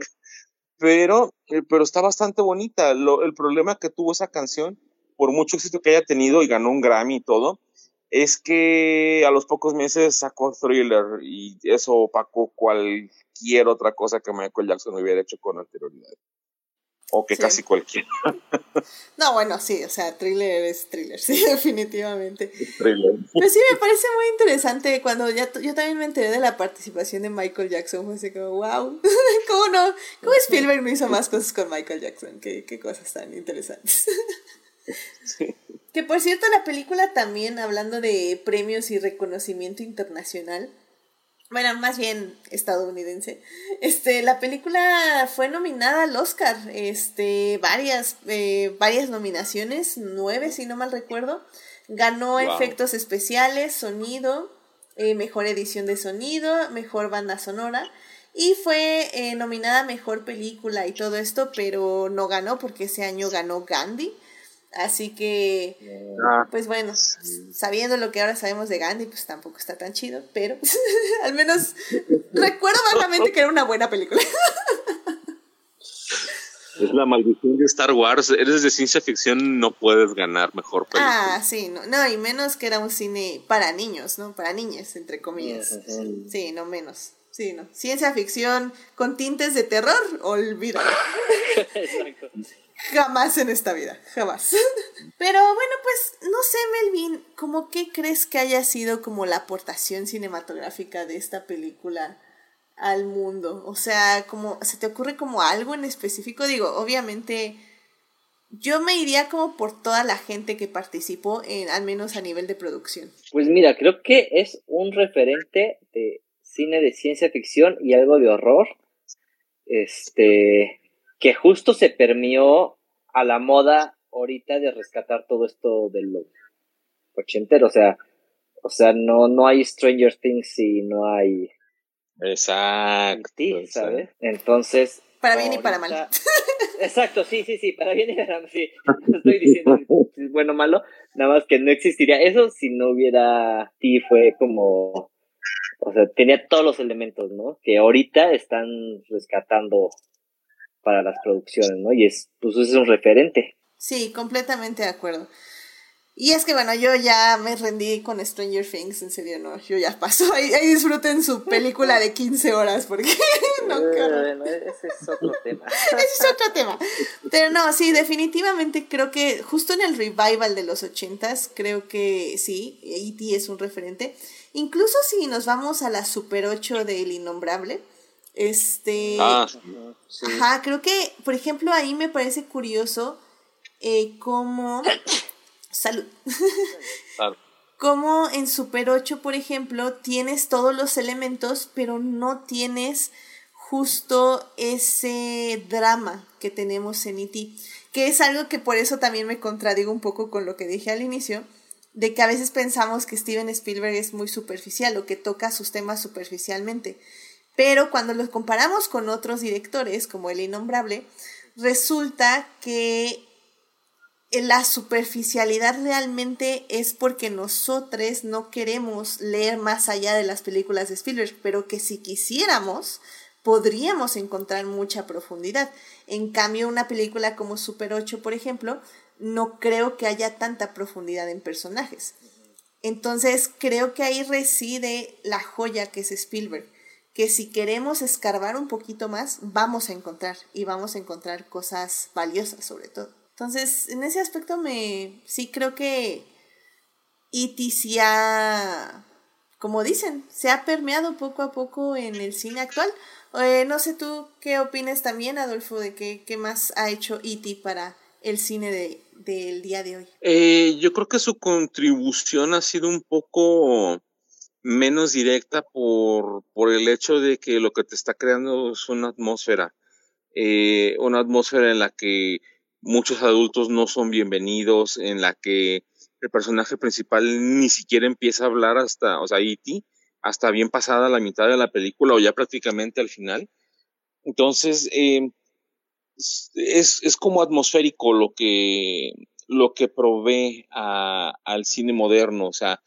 Speaker 2: Pero, pero está bastante bonita. El problema que tuvo esa canción, por mucho éxito que haya tenido y ganó un Grammy y todo, es que a los pocos meses sacó Thriller y eso opacó cualquier otra cosa que Michael Jackson hubiera hecho con anterioridad. o que
Speaker 1: Sí.
Speaker 2: casi cualquiera.
Speaker 1: No, bueno, sí, o sea, thriller es thriller, sí, definitivamente.
Speaker 2: thriller.
Speaker 1: Pero sí me parece muy interesante cuando ya yo también me enteré de la participación de Michael Jackson, fue así como, wow, ¿cómo no? ¿Cómo Spielberg no hizo más cosas con Michael Jackson? Qué, qué cosas tan interesantes. Que por cierto, la película también, hablando de premios y reconocimiento internacional, bueno, más bien estadounidense, este, la película fue nominada al Oscar, este, varias, eh, varias nominaciones, nueve si no mal recuerdo, ganó
Speaker 2: Wow.
Speaker 1: efectos especiales, sonido, eh, mejor edición de sonido, mejor banda sonora, y fue eh, nominada a mejor película y todo esto, pero no ganó porque ese año ganó Gandhi. Así que,
Speaker 2: Ah,
Speaker 1: pues bueno, sabiendo lo que ahora sabemos de Gandhi, pues tampoco está tan chido, pero al menos recuerdo vagamente que era una buena película.
Speaker 2: es la maldición de Star Wars. Eres de ciencia ficción, no puedes ganar mejor película.
Speaker 1: Ah, sí, no, no, y menos que era un cine para niños, ¿no? Para niñas, entre comillas. Sí, no menos. Sí, no. Ciencia ficción con tintes de terror, olvídalo.
Speaker 3: Exacto.
Speaker 1: Jamás en esta vida, jamás. Pero bueno, pues no sé, Melvin, ¿cómo qué crees que haya sido como la aportación cinematográfica de esta película al mundo? O sea, como ¿se te ocurre como algo en específico? Digo, obviamente yo me iría como por toda la gente que participó en al menos a nivel de producción.
Speaker 3: Pues mira, creo que es un referente de cine de ciencia ficción y algo de horror. Este, que justo se permeó a la moda ahorita de rescatar todo esto de lo ochentero. O sea, o sea, no, no hay Stranger Things y no hay
Speaker 2: Exacto. Exacto.
Speaker 3: ¿sabes? Entonces.
Speaker 1: Para bien y para mal.
Speaker 3: Exacto, sí, sí, sí, para bien y para mal. Sí, No estoy diciendo si es bueno o malo, nada más que no existiría eso si no hubiera. Sí, fue como. O sea, tenía todos los elementos, ¿no? Que ahorita están rescatando para las producciones, ¿no? Y es, pues es un referente.
Speaker 1: Sí, completamente de acuerdo. Y es que bueno, yo ya me rendí con Stranger Things, en serio, no, yo ya paso. Ahí, ahí disfruten su película de 15 horas, porque no.
Speaker 3: Bueno, ese es otro tema.
Speaker 1: Ese es otro tema. Pero no, sí, definitivamente creo que justo en el revival de los ochentas, creo que sí, E.T. es un referente. Incluso si nos vamos a la Super 8 del Innombrable, este...
Speaker 2: Ah,
Speaker 3: Sí.
Speaker 1: Ajá, creo que, por ejemplo, ahí me parece curioso eh, cómo... Salud.
Speaker 2: claro.
Speaker 1: Como en Super 8, por ejemplo, tienes todos los elementos, pero no tienes justo ese drama que tenemos en E.T., que es algo que por eso también me contradigo un poco con lo que dije al inicio, de que a veces pensamos que Steven Spielberg es muy superficial o que toca sus temas superficialmente. Pero cuando los comparamos con otros directores, como El Innombrable, resulta que la superficialidad realmente es porque nosotros no queremos leer más allá de las películas de Spielberg, pero que si quisiéramos, podríamos encontrar mucha profundidad. En cambio, una película como Super 8, por ejemplo, no creo que haya tanta profundidad en personajes. Entonces, creo que ahí reside la joya que es Spielberg, que si queremos escarbar un poquito más, vamos a encontrar y vamos a encontrar cosas valiosas sobre todo. Entonces, en ese aspecto me sí creo que E.T. sí ha, como dicen, se ha permeado poco a poco en el cine actual. Eh, no sé tú qué opinas también, Adolfo, de qué, qué más ha hecho E.T. para el cine de, del día de hoy.
Speaker 2: Eh, yo creo que su contribución ha sido un poco menos directa por, por el hecho de que lo que te está creando es una atmósfera, eh, una atmósfera en la que muchos adultos no son bienvenidos, en la que el personaje principal ni siquiera empieza a hablar hasta, o sea, E.T., hasta bien pasada la mitad de la película o ya prácticamente al final. Entonces, eh, es, es como atmosférico lo que, lo que provee al cine moderno, o sea,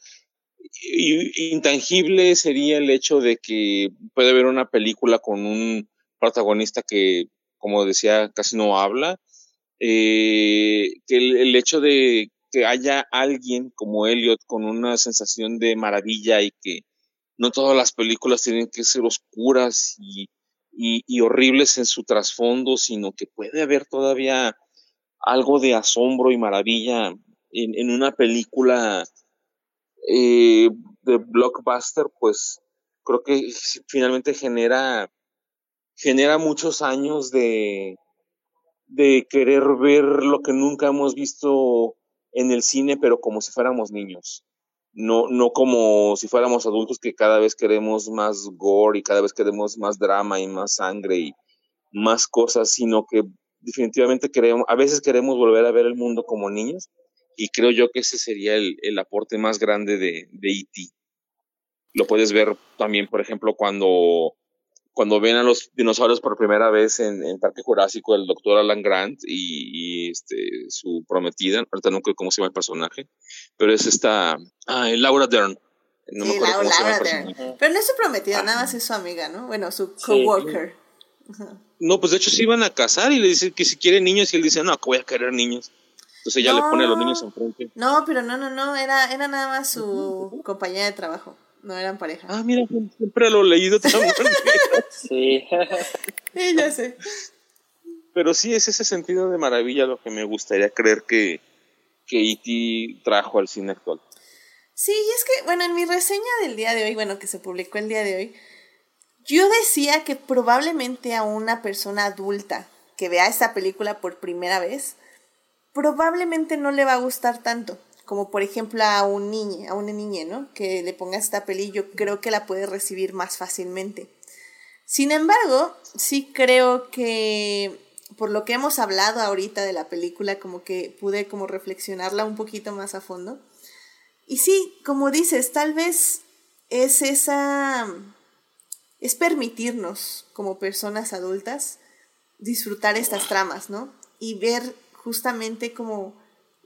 Speaker 2: intangible sería el hecho de que puede haber una película con un protagonista que, como decía, casi no habla, eh, que el, el hecho de que haya alguien como Elliot con una sensación de maravilla y que no todas las películas tienen que ser oscuras y y, y horribles en su trasfondo, sino que puede haber todavía algo de asombro y maravilla en, en una película eh, de blockbuster, pues creo que finalmente genera, genera muchos años de, de querer ver lo que nunca hemos visto en el cine, pero como si fuéramos niños. No, no como si fuéramos adultos que cada vez queremos más gore y cada vez queremos más drama y más sangre y más cosas, sino que definitivamente queremos, a veces queremos volver a ver el mundo como niños y creo yo que ese sería el, el aporte más grande de, de E.T. Lo puedes ver también, por ejemplo, cuando, cuando ven a los dinosaurios por primera vez en, en Parque Jurásico, el doctor Alan Grant y, y este, su prometida, ahorita no creo cómo se llama el personaje, pero es esta, ah, Laura Dern. No me
Speaker 1: sí,
Speaker 2: acuerdo
Speaker 1: Laura,
Speaker 2: cómo se llama el.
Speaker 1: Dern. Pero no es su prometida, nada más es su amiga, ¿no? Bueno, su
Speaker 3: Sí.
Speaker 1: coworker.
Speaker 2: No, pues de hecho se iban a casar y le dicen que si quiere niños y él dice, no, que voy a querer niños. Entonces ella le pone a los
Speaker 1: No.
Speaker 2: niños enfrente.
Speaker 1: No, pero no, no, no, era, era nada más su compañera de trabajo, no eran pareja.
Speaker 2: Ah, mira, siempre lo he leído manera.
Speaker 3: Sí.
Speaker 1: Sí, ya sé.
Speaker 2: Pero sí es ese sentido de maravilla lo que me gustaría creer que, que E.T. trajo al cine actual.
Speaker 1: Sí, y es que, bueno, en mi reseña del día de hoy, bueno, que se publicó el día de hoy, yo decía que probablemente a una persona adulta que vea esta película por primera vez, probablemente no le va a gustar tanto. Como por ejemplo a un niño, a una niña, ¿no? Que le ponga esta peli, yo creo que la puede recibir más fácilmente. Sin embargo, sí creo que por lo que hemos hablado ahorita de la película, como que pude como reflexionarla un poquito más a fondo. Y sí, como dices, tal vez es esa es permitirnos como personas adultas disfrutar estas tramas, ¿no? Y ver justamente como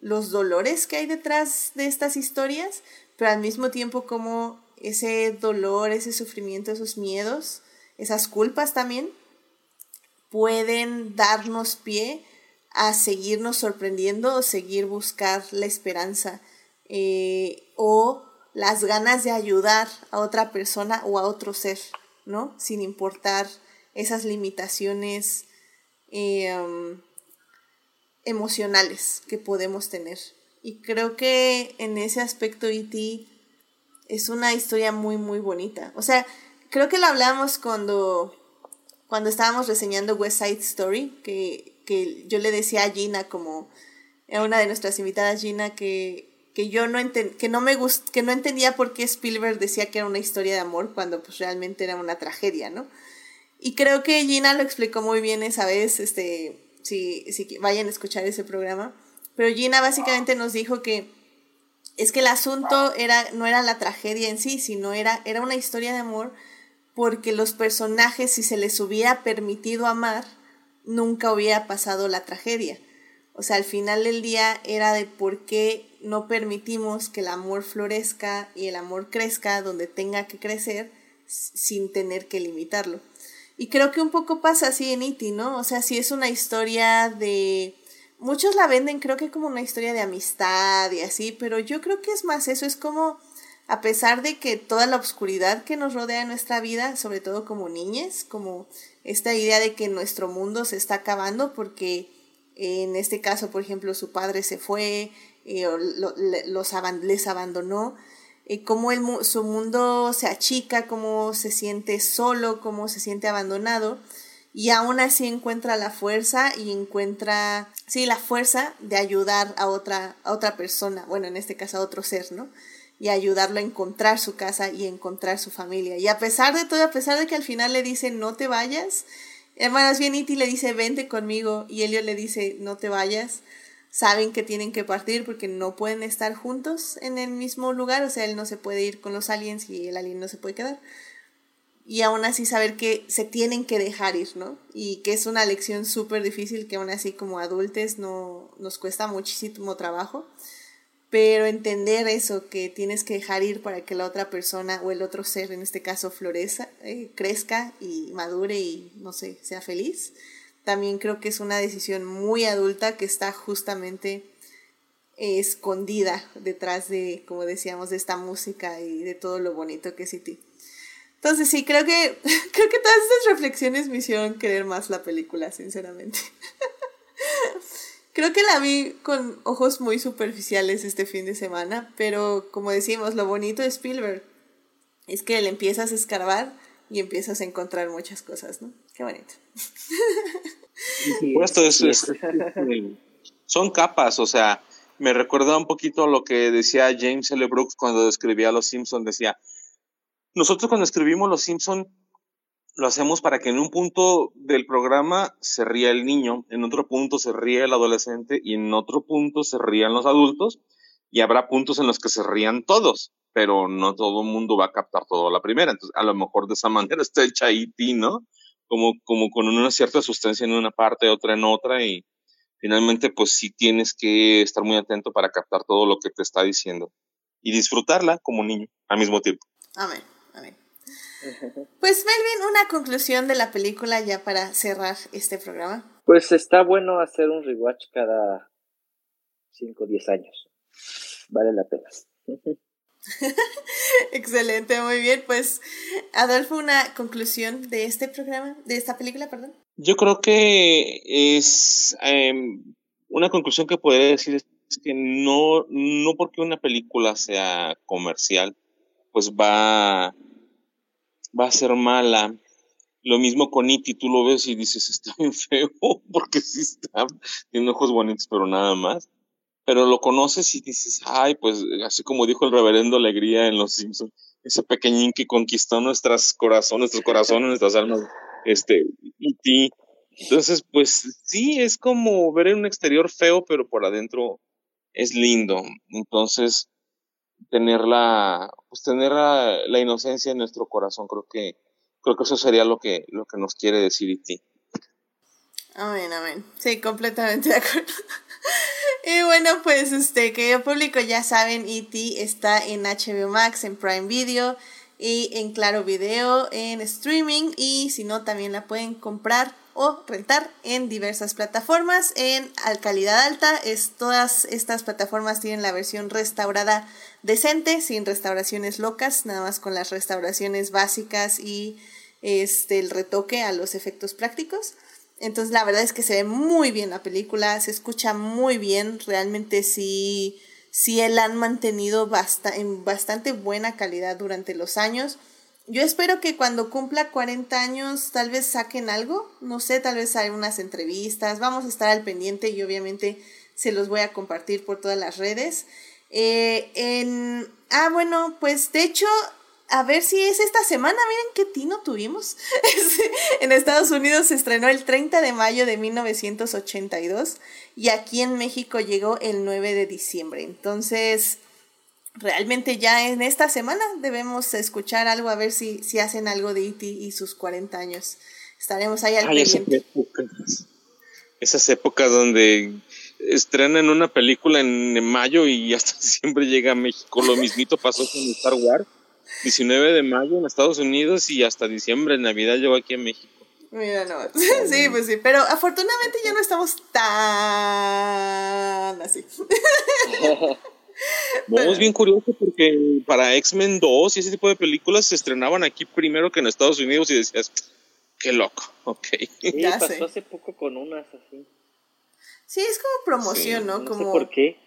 Speaker 1: los dolores que hay detrás de estas historias, pero al mismo tiempo como ese dolor, ese sufrimiento, esos miedos, esas culpas también pueden darnos pie a seguirnos sorprendiendo o seguir buscar la esperanza eh, o las ganas de ayudar a otra persona o a otro ser, ¿no? Sin importar esas limitaciones eh, um, emocionales que podemos tener. Y creo que en ese aspecto E.T. es una historia muy, muy bonita. O sea, creo que lo hablamos cuando, cuando estábamos reseñando West Side Story, que, que yo le decía a Gina como a una de nuestras invitadas Gina que, que yo no enten, que no me gust, que no entendía por qué Spielberg decía que era una historia de amor cuando pues realmente era una tragedia, ¿no? Y creo que Gina lo explicó muy bien esa vez, este, si, si vayan a escuchar ese programa. Pero Gina básicamente nos dijo que es que el asunto era, no era la tragedia en sí, sino era, era una historia de amor porque los personajes, si se les hubiera permitido amar, nunca hubiera pasado la tragedia. O sea, al final del día era de por qué no permitimos que el amor florezca y el amor crezca donde tenga que crecer sin tener que limitarlo. Y creo que un poco pasa así en Iti, ¿no? O sea, si es una historia de... Muchos la venden creo que como una historia de amistad y así, pero yo creo que es más eso, es como, a pesar de que toda la oscuridad que nos rodea en nuestra vida, sobre todo como niñas, como esta idea de que nuestro mundo se está acabando porque en este caso, por ejemplo, su padre se fue, eh, o los aban les abandonó, eh, cómo su mundo se achica, cómo se siente solo, cómo se siente abandonado, y aún así encuentra la fuerza y encuentra, sí, la fuerza de ayudar a otra, a otra persona, bueno, en este caso a otro ser, ¿no? Y ayudarlo a encontrar su casa y encontrar su familia. Y a pesar de todo, a pesar de que al final le dicen no te vayas, Hermanas bien Iti le dice, vente conmigo, y Elio le dice, no te vayas. Saben que tienen que partir porque no pueden estar juntos en el mismo lugar, o sea, él no se puede ir con los aliens y el alien no se puede quedar. Y aún así saber que se tienen que dejar ir, ¿no? Y que es una lección súper difícil que aún así como adultos no, nos cuesta muchísimo trabajo. Pero entender eso, que tienes que dejar ir para que la otra persona o el otro ser, en este caso, floreza, eh, crezca y madure y, no sé, sea feliz, también creo que es una decisión muy adulta que está justamente eh, escondida detrás de, como decíamos, de esta música y de todo lo bonito que es Iti. Entonces sí, creo que, creo que todas estas reflexiones me hicieron querer más la película, sinceramente. creo que la vi con ojos muy superficiales este fin de semana, pero como decimos, lo bonito de Spielberg es que le empiezas a escarbar y empiezas a encontrar muchas cosas, ¿no? Qué bonito.
Speaker 2: supuesto, son capas, o sea, me recuerda un poquito lo que decía James L. Brooks cuando escribía Los Simpsons, decía, nosotros cuando escribimos Los Simpson lo hacemos para que en un punto del programa se ría el niño, en otro punto se ríe el adolescente y en otro punto se rían los adultos y habrá puntos en los que se rían todos, pero no todo el mundo va a captar todo a la primera. Entonces, a lo mejor de esa manera está el chaiti, ¿no? Como, como con una cierta sustancia en una parte, otra en otra y finalmente pues sí tienes que estar muy atento para captar todo lo que te está diciendo y disfrutarla como niño al mismo tiempo.
Speaker 1: Amén. Pues Melvin, una conclusión de la película ya para cerrar este programa.
Speaker 3: Pues está bueno hacer un rewatch cada 5 o 10 años. Vale la pena.
Speaker 1: Excelente, muy bien. Pues, Adolfo, una conclusión de este programa, de esta película, perdón.
Speaker 2: Yo creo que es em, una conclusión que podría decir es que no, no porque una película sea comercial, pues va va a ser mala. Lo mismo con Iti, tú lo ves y dices, está bien feo, porque sí está, tiene ojos bonitos, pero nada más. Pero lo conoces y dices, ay, pues así como dijo el reverendo Alegría en Los Simpsons, ese pequeñín que conquistó nuestras corazones, nuestros corazones, nuestras almas, este, Iti. Entonces, pues sí, es como ver en un exterior feo, pero por adentro es lindo. Entonces, tener la, pues tener la, inocencia en nuestro corazón. Creo que, creo que eso sería lo que, lo que nos quiere decir Iti.
Speaker 1: Amén, amén. Sí, completamente de acuerdo. Y bueno, pues este, querido público, ya saben, E.T. está en HBO Max, en Prime Video y en Claro Video, en streaming y si no, también la pueden comprar o rentar en diversas plataformas en calidad alta. Es, todas estas plataformas tienen la versión restaurada decente, sin restauraciones locas, nada más con las restauraciones básicas y este, el retoque a los efectos prácticos. Entonces la verdad es que se ve muy bien la película, se escucha muy bien, realmente sí, sí la han mantenido en bastante buena calidad durante los años. Yo espero que cuando cumpla 40 años tal vez saquen algo, no sé, tal vez hay unas entrevistas, vamos a estar al pendiente y obviamente se los voy a compartir por todas las redes. Eh, en, ah, bueno, pues de hecho, a ver si es esta semana, miren qué tino tuvimos. en Estados Unidos se estrenó el 30 de mayo de 1982 y aquí en México llegó el 9 de diciembre. Entonces, realmente ya en esta semana debemos escuchar algo a ver si, si hacen algo de E.T. y sus 40 años. Estaremos ahí al pendiente.
Speaker 2: Esas épocas, esas épocas donde estrenan una película en, mayo y hasta diciembre llega a México. Lo mismito pasó con Star Wars. 19 de mayo en Estados Unidos y hasta diciembre en Navidad llegó aquí a México.
Speaker 1: Mira, no. Sí, pues sí, pero afortunadamente ya no estamos tan así.
Speaker 2: No, es bien curioso porque para X-Men 2 y ese tipo de películas se estrenaban aquí primero que en Estados Unidos y decías, qué loco, ok.
Speaker 3: Sí, ya pasó hace poco con unas así.
Speaker 1: Sí, es como promoción, ¿no? Como,
Speaker 3: por qué.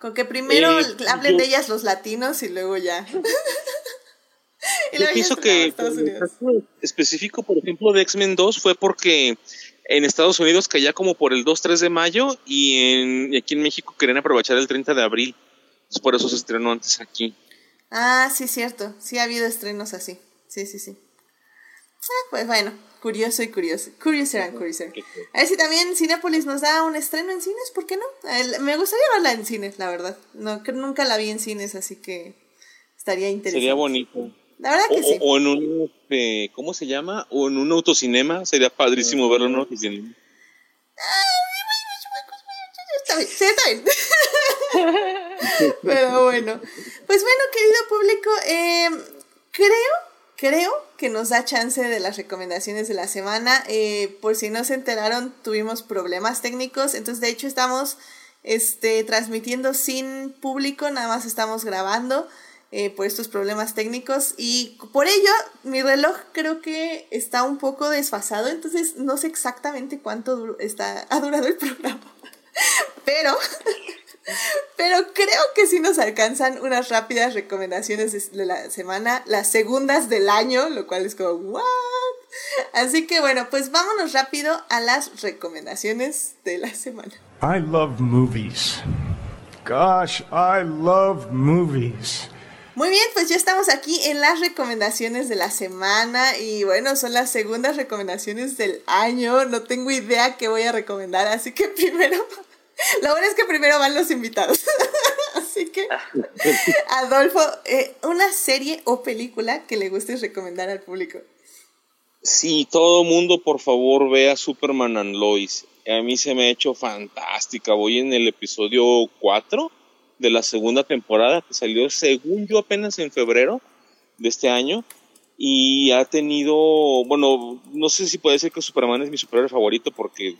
Speaker 1: Con que primero eh, hablen de ellas los latinos y luego ya.
Speaker 2: y yo pienso que el específico, por ejemplo, de X-Men 2 fue porque en Estados Unidos caía como por el 2-3 de mayo y, en, y aquí en México querían aprovechar el 30 de abril por eso se estrenó antes aquí.
Speaker 1: Ah, sí, cierto. Sí ha habido estrenos así. Sí, sí, sí. Ah, pues bueno, curioso y curioso. Curioso curioso. A ver si también Cinepolis nos da un estreno en cines, ¿por qué no? Me gustaría verla en cines, la verdad. No, nunca la vi en cines, así que estaría interesante.
Speaker 2: Sería bonito.
Speaker 1: La verdad que sí.
Speaker 2: O en un, este, ¿cómo se llama? O en un autocinema, sería padrísimo verlo en un autocinema.
Speaker 1: Está bien, sí, está bien. Pero bueno, pues bueno, querido público, em, creo, creo que nos da chance de las recomendaciones de la semana. Eh, por si no se enteraron, tuvimos problemas técnicos, entonces de hecho estamos este, transmitiendo sin público, nada más estamos grabando. eh, por estos problemas técnicos y por ello mi reloj creo que está un poco desfasado, entonces no sé exactamente cuánto está, ha durado el programa, pero, pero creo que sí nos alcanzan unas rápidas recomendaciones de la semana, las segundas del año, lo cual es como, ¿what? Así que bueno, pues vámonos rápido a las recomendaciones de la semana.
Speaker 6: I love movies. Gosh, I love movies.
Speaker 1: Muy bien, pues ya estamos aquí en las recomendaciones de la semana y bueno, son las segundas recomendaciones del año. No tengo idea qué voy a recomendar, así que primero, lo bueno es que primero van los invitados. así que, Adolfo, eh, una serie o película que le guste recomendar al público.
Speaker 2: Sí, todo mundo, por favor, vea Superman and Lois. A mí se me ha hecho fantástica. Voy en el episodio 4 de la segunda temporada que salió según yo apenas en febrero de este año y ha tenido, bueno, no sé si puede ser que Superman es mi superhéroe favorito porque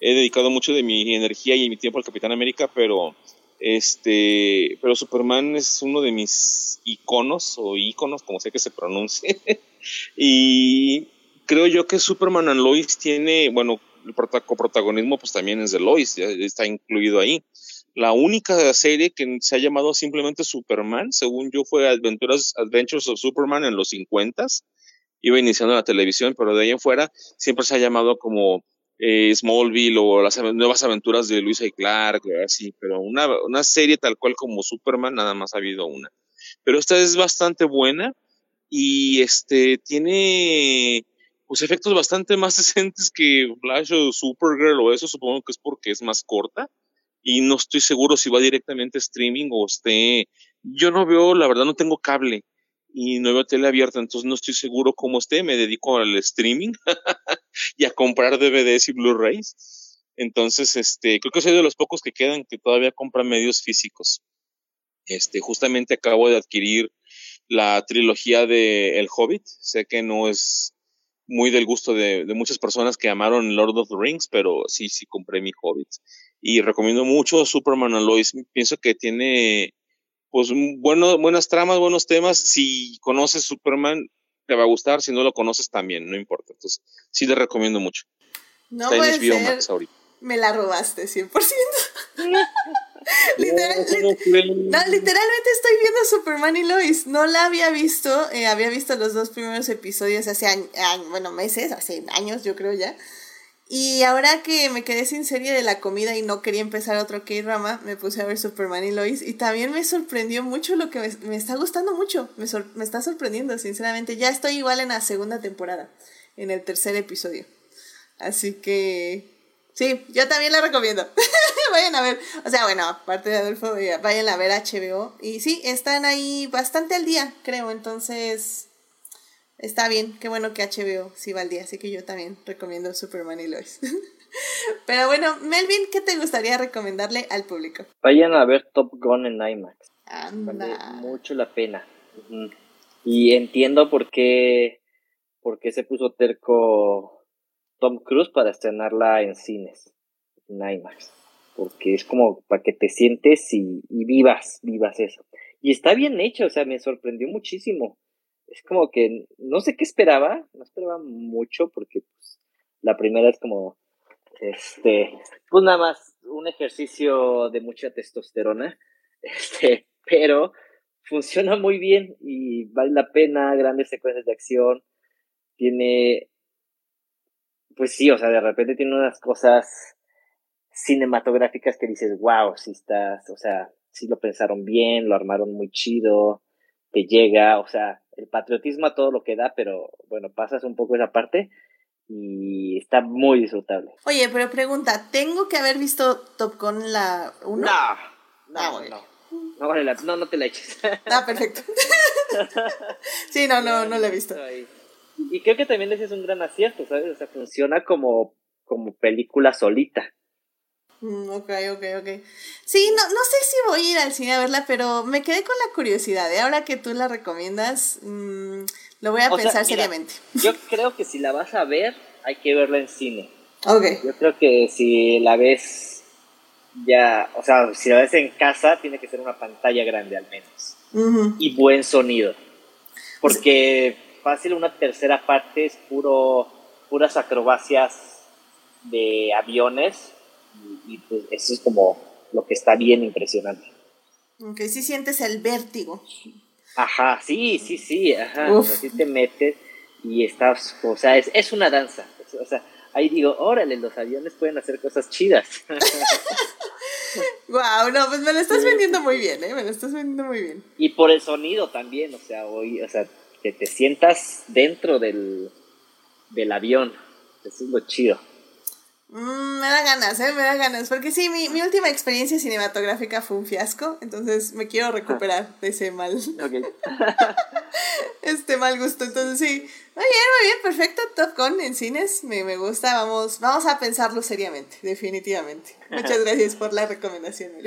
Speaker 2: he dedicado mucho de mi energía y mi tiempo al Capitán América, pero este, pero Superman es uno de mis iconos o iconos, como sé que se pronuncie. y creo yo que Superman and Lois tiene, bueno, el coprotagonismo pues también es de Lois, ya está incluido ahí la única serie que se ha llamado simplemente Superman, según yo, fue Adventures, Adventures of Superman en los 50 Iba iniciando la televisión, pero de ahí en fuera siempre se ha llamado como eh, Smallville o las nuevas aventuras de Luisa y Clark, así, pero una, una serie tal cual como Superman nada más ha habido una. Pero esta es bastante buena y este tiene pues efectos bastante más decentes que Flash o Supergirl o eso, supongo que es porque es más corta y no estoy seguro si va directamente a streaming o esté. Yo no veo, la verdad, no tengo cable y no veo tele abierta, entonces no estoy seguro cómo esté. Me dedico al streaming y a comprar DVDs y Blu-rays. Entonces, este, creo que soy de los pocos que quedan que todavía compran medios físicos. Este, justamente acabo de adquirir la trilogía de El Hobbit. Sé que no es muy del gusto de, muchas personas que amaron Lord of the Rings, pero sí, sí compré mi Hobbit y recomiendo mucho Superman Lois. Pienso que tiene pues bueno, buenas tramas, buenos temas. Si conoces Superman, te va a gustar. Si no lo conoces, también, no importa. Entonces, sí le recomiendo mucho.
Speaker 1: No Está en HBO Max ahorita. Me la robaste 100%. Literal, no, literalmente estoy viendo Superman y Lois. No la había visto. Eh, había visto los dos primeros episodios hace años, bueno, meses, hace años, yo creo ya. Y ahora que me quedé sin serie de la comida y no quería empezar otro K-drama, me puse a ver Superman y Lois y también me sorprendió mucho lo que me, está gustando mucho, me, me está sorprendiendo, sinceramente. Ya estoy igual en la segunda temporada, en el tercer episodio. Así que sí, yo también la recomiendo. vayan a ver, o sea, bueno, aparte de Adolfo, vayan a ver HBO. Y sí, están ahí bastante al día, creo, entonces está bien, qué bueno que HBO sí va al día, así que yo también recomiendo Superman y Lois. Pero bueno, Melvin, ¿qué te gustaría recomendarle al público?
Speaker 3: Vayan a ver Top Gun en IMAX. Vale mucho la pena. Y entiendo por qué, por qué se puso terco Tom Cruise para estrenarla en cines, en IMAX. Porque es como para que te sientes y, y vivas, vivas eso. Y está bien hecho, o sea, me sorprendió muchísimo es como que no sé qué esperaba, no esperaba mucho porque pues, la primera es como, este, pues nada más un ejercicio de mucha testosterona, este, pero funciona muy bien y vale la pena, grandes secuencias de acción, tiene, pues sí, o sea, de repente tiene unas cosas cinematográficas que dices, wow, si estás, o sea, sí lo pensaron bien, lo armaron muy chido, te llega, o sea, el patriotismo a todo lo que da, pero bueno, pasas un poco esa parte y está muy disfrutable.
Speaker 1: Oye, pero pregunta, ¿tengo que haber visto Top Gun la 1?
Speaker 3: No, no, ah, no. No, no, te la eches.
Speaker 1: Ah, perfecto. sí, no, no, no la he visto.
Speaker 3: Y creo que también ese es un gran acierto, ¿sabes? O sea, funciona como, como película solita.
Speaker 1: Mm, ok, ok, ok. Sí, no, no sé si voy a ir al cine a verla, pero me quedé con la curiosidad. ¿eh? Ahora que tú la recomiendas, mm, lo voy a pensar seriamente.
Speaker 3: Yo creo que si la vas a ver, hay que verla en cine.
Speaker 1: Ok.
Speaker 3: Yo creo que si la ves ya, o sea, si la ves en casa, tiene que ser una pantalla grande al menos. y buen sonido. Porque fácil una tercera parte es puro, puras acrobacias de aviones y, pues eso es como lo que está bien impresionante.
Speaker 1: Aunque sí sientes el vértigo.
Speaker 3: Ajá, sí, sí, sí, ajá. Así te metes y estás, o sea, es, es una danza. O sea, ahí digo, órale, los aviones pueden hacer cosas chidas.
Speaker 1: wow, no, pues me lo estás vendiendo muy bien, ¿eh? Me lo estás vendiendo muy bien.
Speaker 3: Y por el sonido también, o sea, hoy, o sea, que te sientas dentro del, del avión. Eso es lo chido.
Speaker 1: Mm, me da ganas, ¿eh? Me da ganas. Porque sí, mi, mi, última experiencia cinematográfica fue un fiasco. Entonces me quiero recuperar de ese mal. este mal gusto. Entonces sí. Muy bien, muy bien. Perfecto. Top Gun en cines. Me, me gusta. Vamos, vamos a pensarlo seriamente. Definitivamente. Muchas gracias por la recomendación,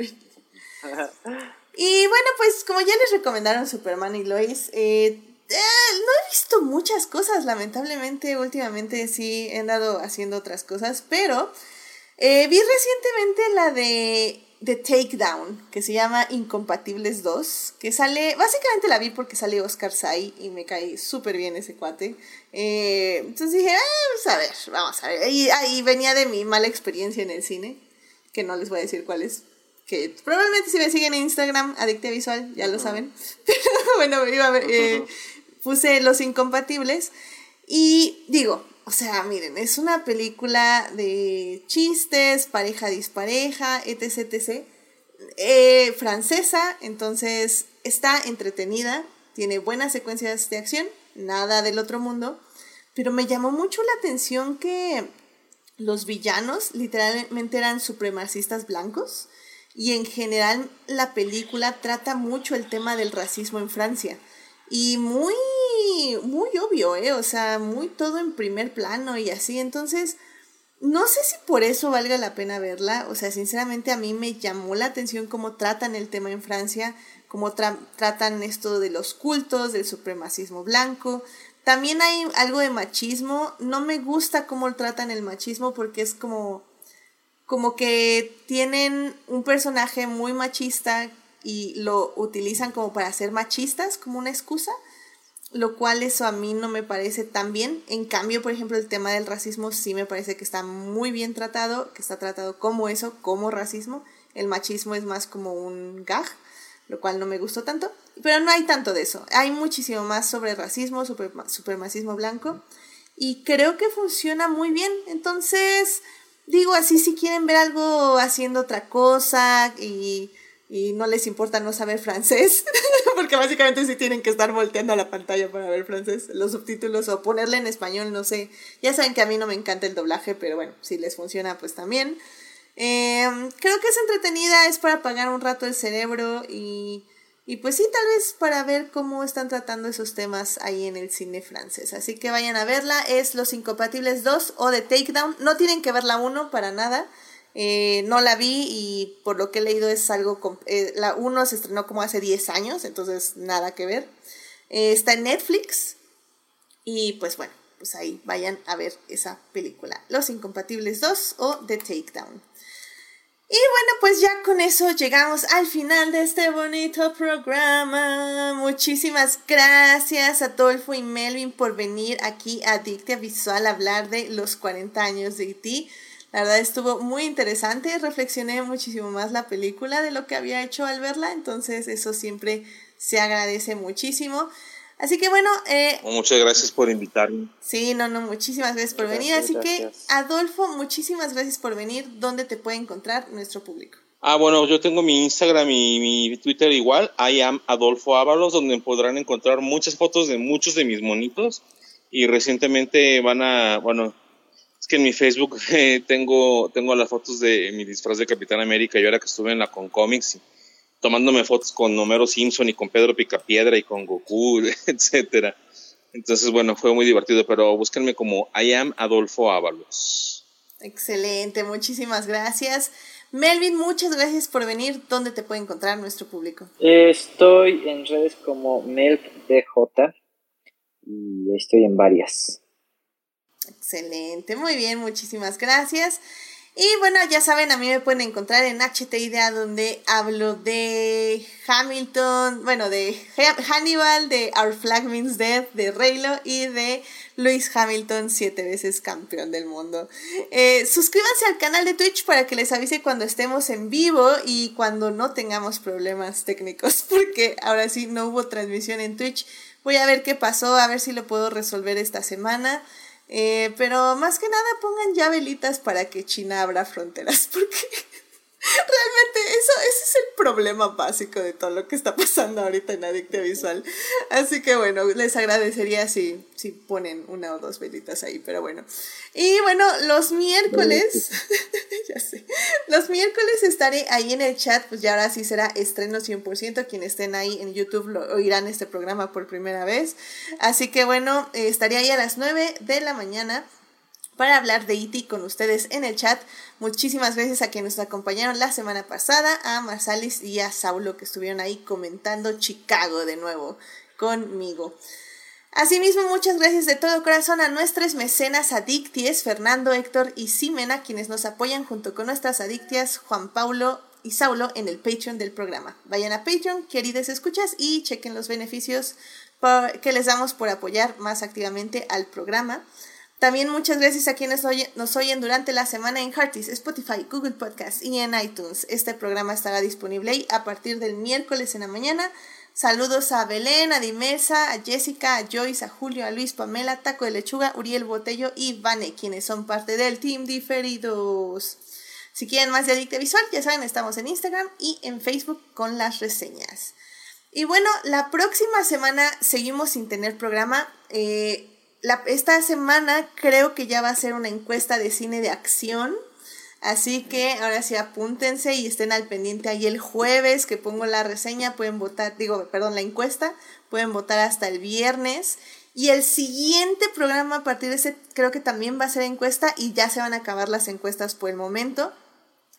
Speaker 1: Y bueno, pues como ya les recomendaron Superman y Lois, eh, eh, no he visto muchas cosas, lamentablemente. Últimamente sí he andado haciendo otras cosas, pero eh, vi recientemente la de The Takedown, que se llama Incompatibles 2, que sale, básicamente la vi porque sale Oscar Sai y me cae súper bien ese cuate. Eh, entonces dije, vamos a ver, vamos a ver. Y ahí venía de mi mala experiencia en el cine, que no les voy a decir cuál es que probablemente si me siguen en Instagram, Adicte Visual, ya lo saben. Pero bueno, iba a ver, puse Los Incompatibles y digo, o sea, miren, es una película de chistes, pareja dispareja, etc, etc. Eh, francesa, entonces está entretenida, tiene buenas secuencias de acción, nada del otro mundo, pero me llamó mucho la atención que los villanos literalmente eran supremacistas blancos y en general la película trata mucho el tema del racismo en Francia y muy, muy obvio, ¿eh? O sea, muy todo en primer plano y así. Entonces, no sé si por eso valga la pena verla. O sea, sinceramente a mí me llamó la atención cómo tratan el tema en Francia, cómo tratan esto de los cultos, del supremacismo blanco. También hay algo de machismo. No me gusta cómo tratan el machismo porque es como como que tienen un personaje muy machista y lo utilizan como para ser machistas, como una excusa, lo cual eso a mí no me parece tan bien. En cambio, por ejemplo, el tema del racismo sí me parece que está muy bien tratado, que está tratado como eso, como racismo. El machismo es más como un gag, lo cual no me gustó tanto. Pero no hay tanto de eso. Hay muchísimo más sobre racismo, super, supremacismo blanco. Y creo que funciona muy bien. Entonces, digo así, si quieren ver algo haciendo otra cosa y y no les importa no saber francés, porque básicamente sí tienen que estar volteando a la pantalla para ver francés, los subtítulos o ponerle en español, no sé. Ya saben que a mí no me encanta el doblaje, pero bueno, si les funciona, pues también. Em, creo que es entretenida, es para apagar un rato el cerebro y, y pues sí, tal vez para ver cómo están tratando esos temas ahí en el cine francés. Así que vayan a verla, es Los Incompatibles 2 o The Takedown. No tienen que ver la 1 para nada. Eh, no la vi y por lo que he leído es algo... Eh, la 1 se estrenó como hace 10 años, entonces nada que ver. Eh, está en Netflix y pues bueno, pues ahí vayan a ver esa película. Los Incompatibles 2 o The Takedown. Y bueno, pues ya con eso llegamos al final de este bonito programa. Muchísimas gracias a Adolfo y Melvin por venir aquí a Dictia Visual a hablar de los 40 años de E.T. La verdad estuvo muy interesante, reflexioné muchísimo más la película de lo que había hecho al verla, entonces eso siempre se agradece muchísimo. Así que bueno... Eh,
Speaker 2: Muchas gracias por invitarme.
Speaker 1: Sí, no, no, muchísimas gracias por venir. Así que, Adolfo, muchísimas gracias por venir. ¿Dónde te puede encontrar nuestro público?
Speaker 2: Ah, bueno, yo tengo mi Instagram y mi Twitter igual, I am Adolfo Ábalos, donde podrán encontrar muchas fotos de muchos de mis monitos. Y recientemente van a, bueno, que en mi Facebook eh, tengo, tengo las fotos de mi disfraz de Capitán América y ahora que estuve en la Con Comics tomándome fotos con Homero Simpson y con Pedro Picapiedra y con Goku, etcétera. Entonces, bueno, fue muy divertido, pero búsquenme como I am Adolfo Ábalos.
Speaker 1: Excelente, muchísimas gracias. Melvin, muchas gracias por venir. ¿Dónde te puede encontrar nuestro público?
Speaker 3: Estoy en redes como MelpDJ y estoy en varias.
Speaker 1: Excelente, muy bien, muchísimas gracias. Y bueno, ya saben, a mí me pueden encontrar en HT Idea donde hablo de Hamilton, bueno, de Hannibal, de Our Flag Means Death, de Reylo y de Lewis Hamilton, siete veces campeón del mundo. Eh, suscríbanse al canal de Twitch para que les avise cuando estemos en vivo y cuando no tengamos problemas técnicos, porque ahora sí no hubo transmisión en Twitch. Voy a ver qué pasó, a ver si lo puedo resolver esta semana. Eh, pero más que nada pongan ya velitas para que China abra fronteras, porque realmente eso, ese es el problema básico de todo lo que está pasando ahorita en Adicta Visual. Así que bueno, les agradecería si, si ponen una o dos velitas ahí, pero bueno. Y bueno, los miércoles, ya sé, los miércoles estaré ahí en el chat, pues ya ahora sí será estreno 100%, quienes estén ahí en YouTube lo, oirán este programa por primera vez. Así que bueno, eh, estaré ahí a las 9 de la mañana para hablar de IT e con ustedes en el chat. Muchísimas gracias a quienes nos acompañaron la semana pasada, a Marsalis y a Saulo que estuvieron ahí comentando Chicago de nuevo conmigo. Asimismo, muchas gracias de todo corazón a nuestras mecenas adicties, Fernando, Héctor y Simena, quienes nos apoyan junto con nuestras adictias, Juan Paulo y Saulo, en el Patreon del programa. Vayan a Patreon, queridas escuchas, y chequen los beneficios que les damos por apoyar más activamente al programa. También muchas gracias a quienes nos oyen durante la semana en Heartis, Spotify, Google Podcast y en iTunes. Este programa estará disponible a partir del miércoles en la mañana Saludos a Belén, a Dimesa, a Jessica, a Joyce, a Julio, a Luis, Pamela, Taco de Lechuga, Uriel Botello y Vane, quienes son parte del Team Diferidos. Si quieren más de Adicta Visual, ya saben, estamos en Instagram y en Facebook con las reseñas. Y bueno, la próxima semana seguimos sin tener programa. Eh, esta semana creo que ya va a ser una encuesta de cine de acción Así que ahora sí apúntense y estén al pendiente ahí el jueves que pongo la reseña, pueden votar, digo, perdón, la encuesta, pueden votar hasta el viernes. Y el siguiente programa a partir de ese creo que también va a ser encuesta y ya se van a acabar las encuestas por el momento.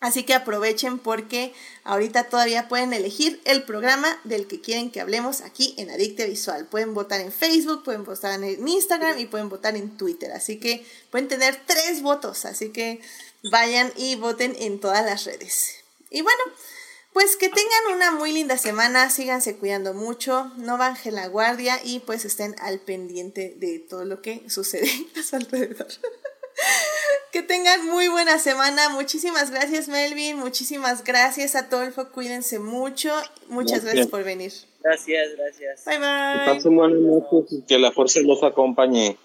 Speaker 1: Así que aprovechen porque ahorita todavía pueden elegir el programa del que quieren que hablemos aquí en Adicte Visual. Pueden votar en Facebook, pueden votar en Instagram y pueden votar en Twitter. Así que pueden tener tres votos. Así que vayan y voten en todas las redes. Y bueno, pues que tengan una muy linda semana, síganse cuidando mucho, no bajen la guardia y pues estén al pendiente de todo lo que sucede a su alrededor. que tengan muy buena semana. Muchísimas gracias, Melvin. Muchísimas gracias a Tolfo. Cuídense mucho. Muchas gracias, por venir.
Speaker 3: Gracias, gracias.
Speaker 1: Bye bye.
Speaker 2: Que la fuerza los acompañe.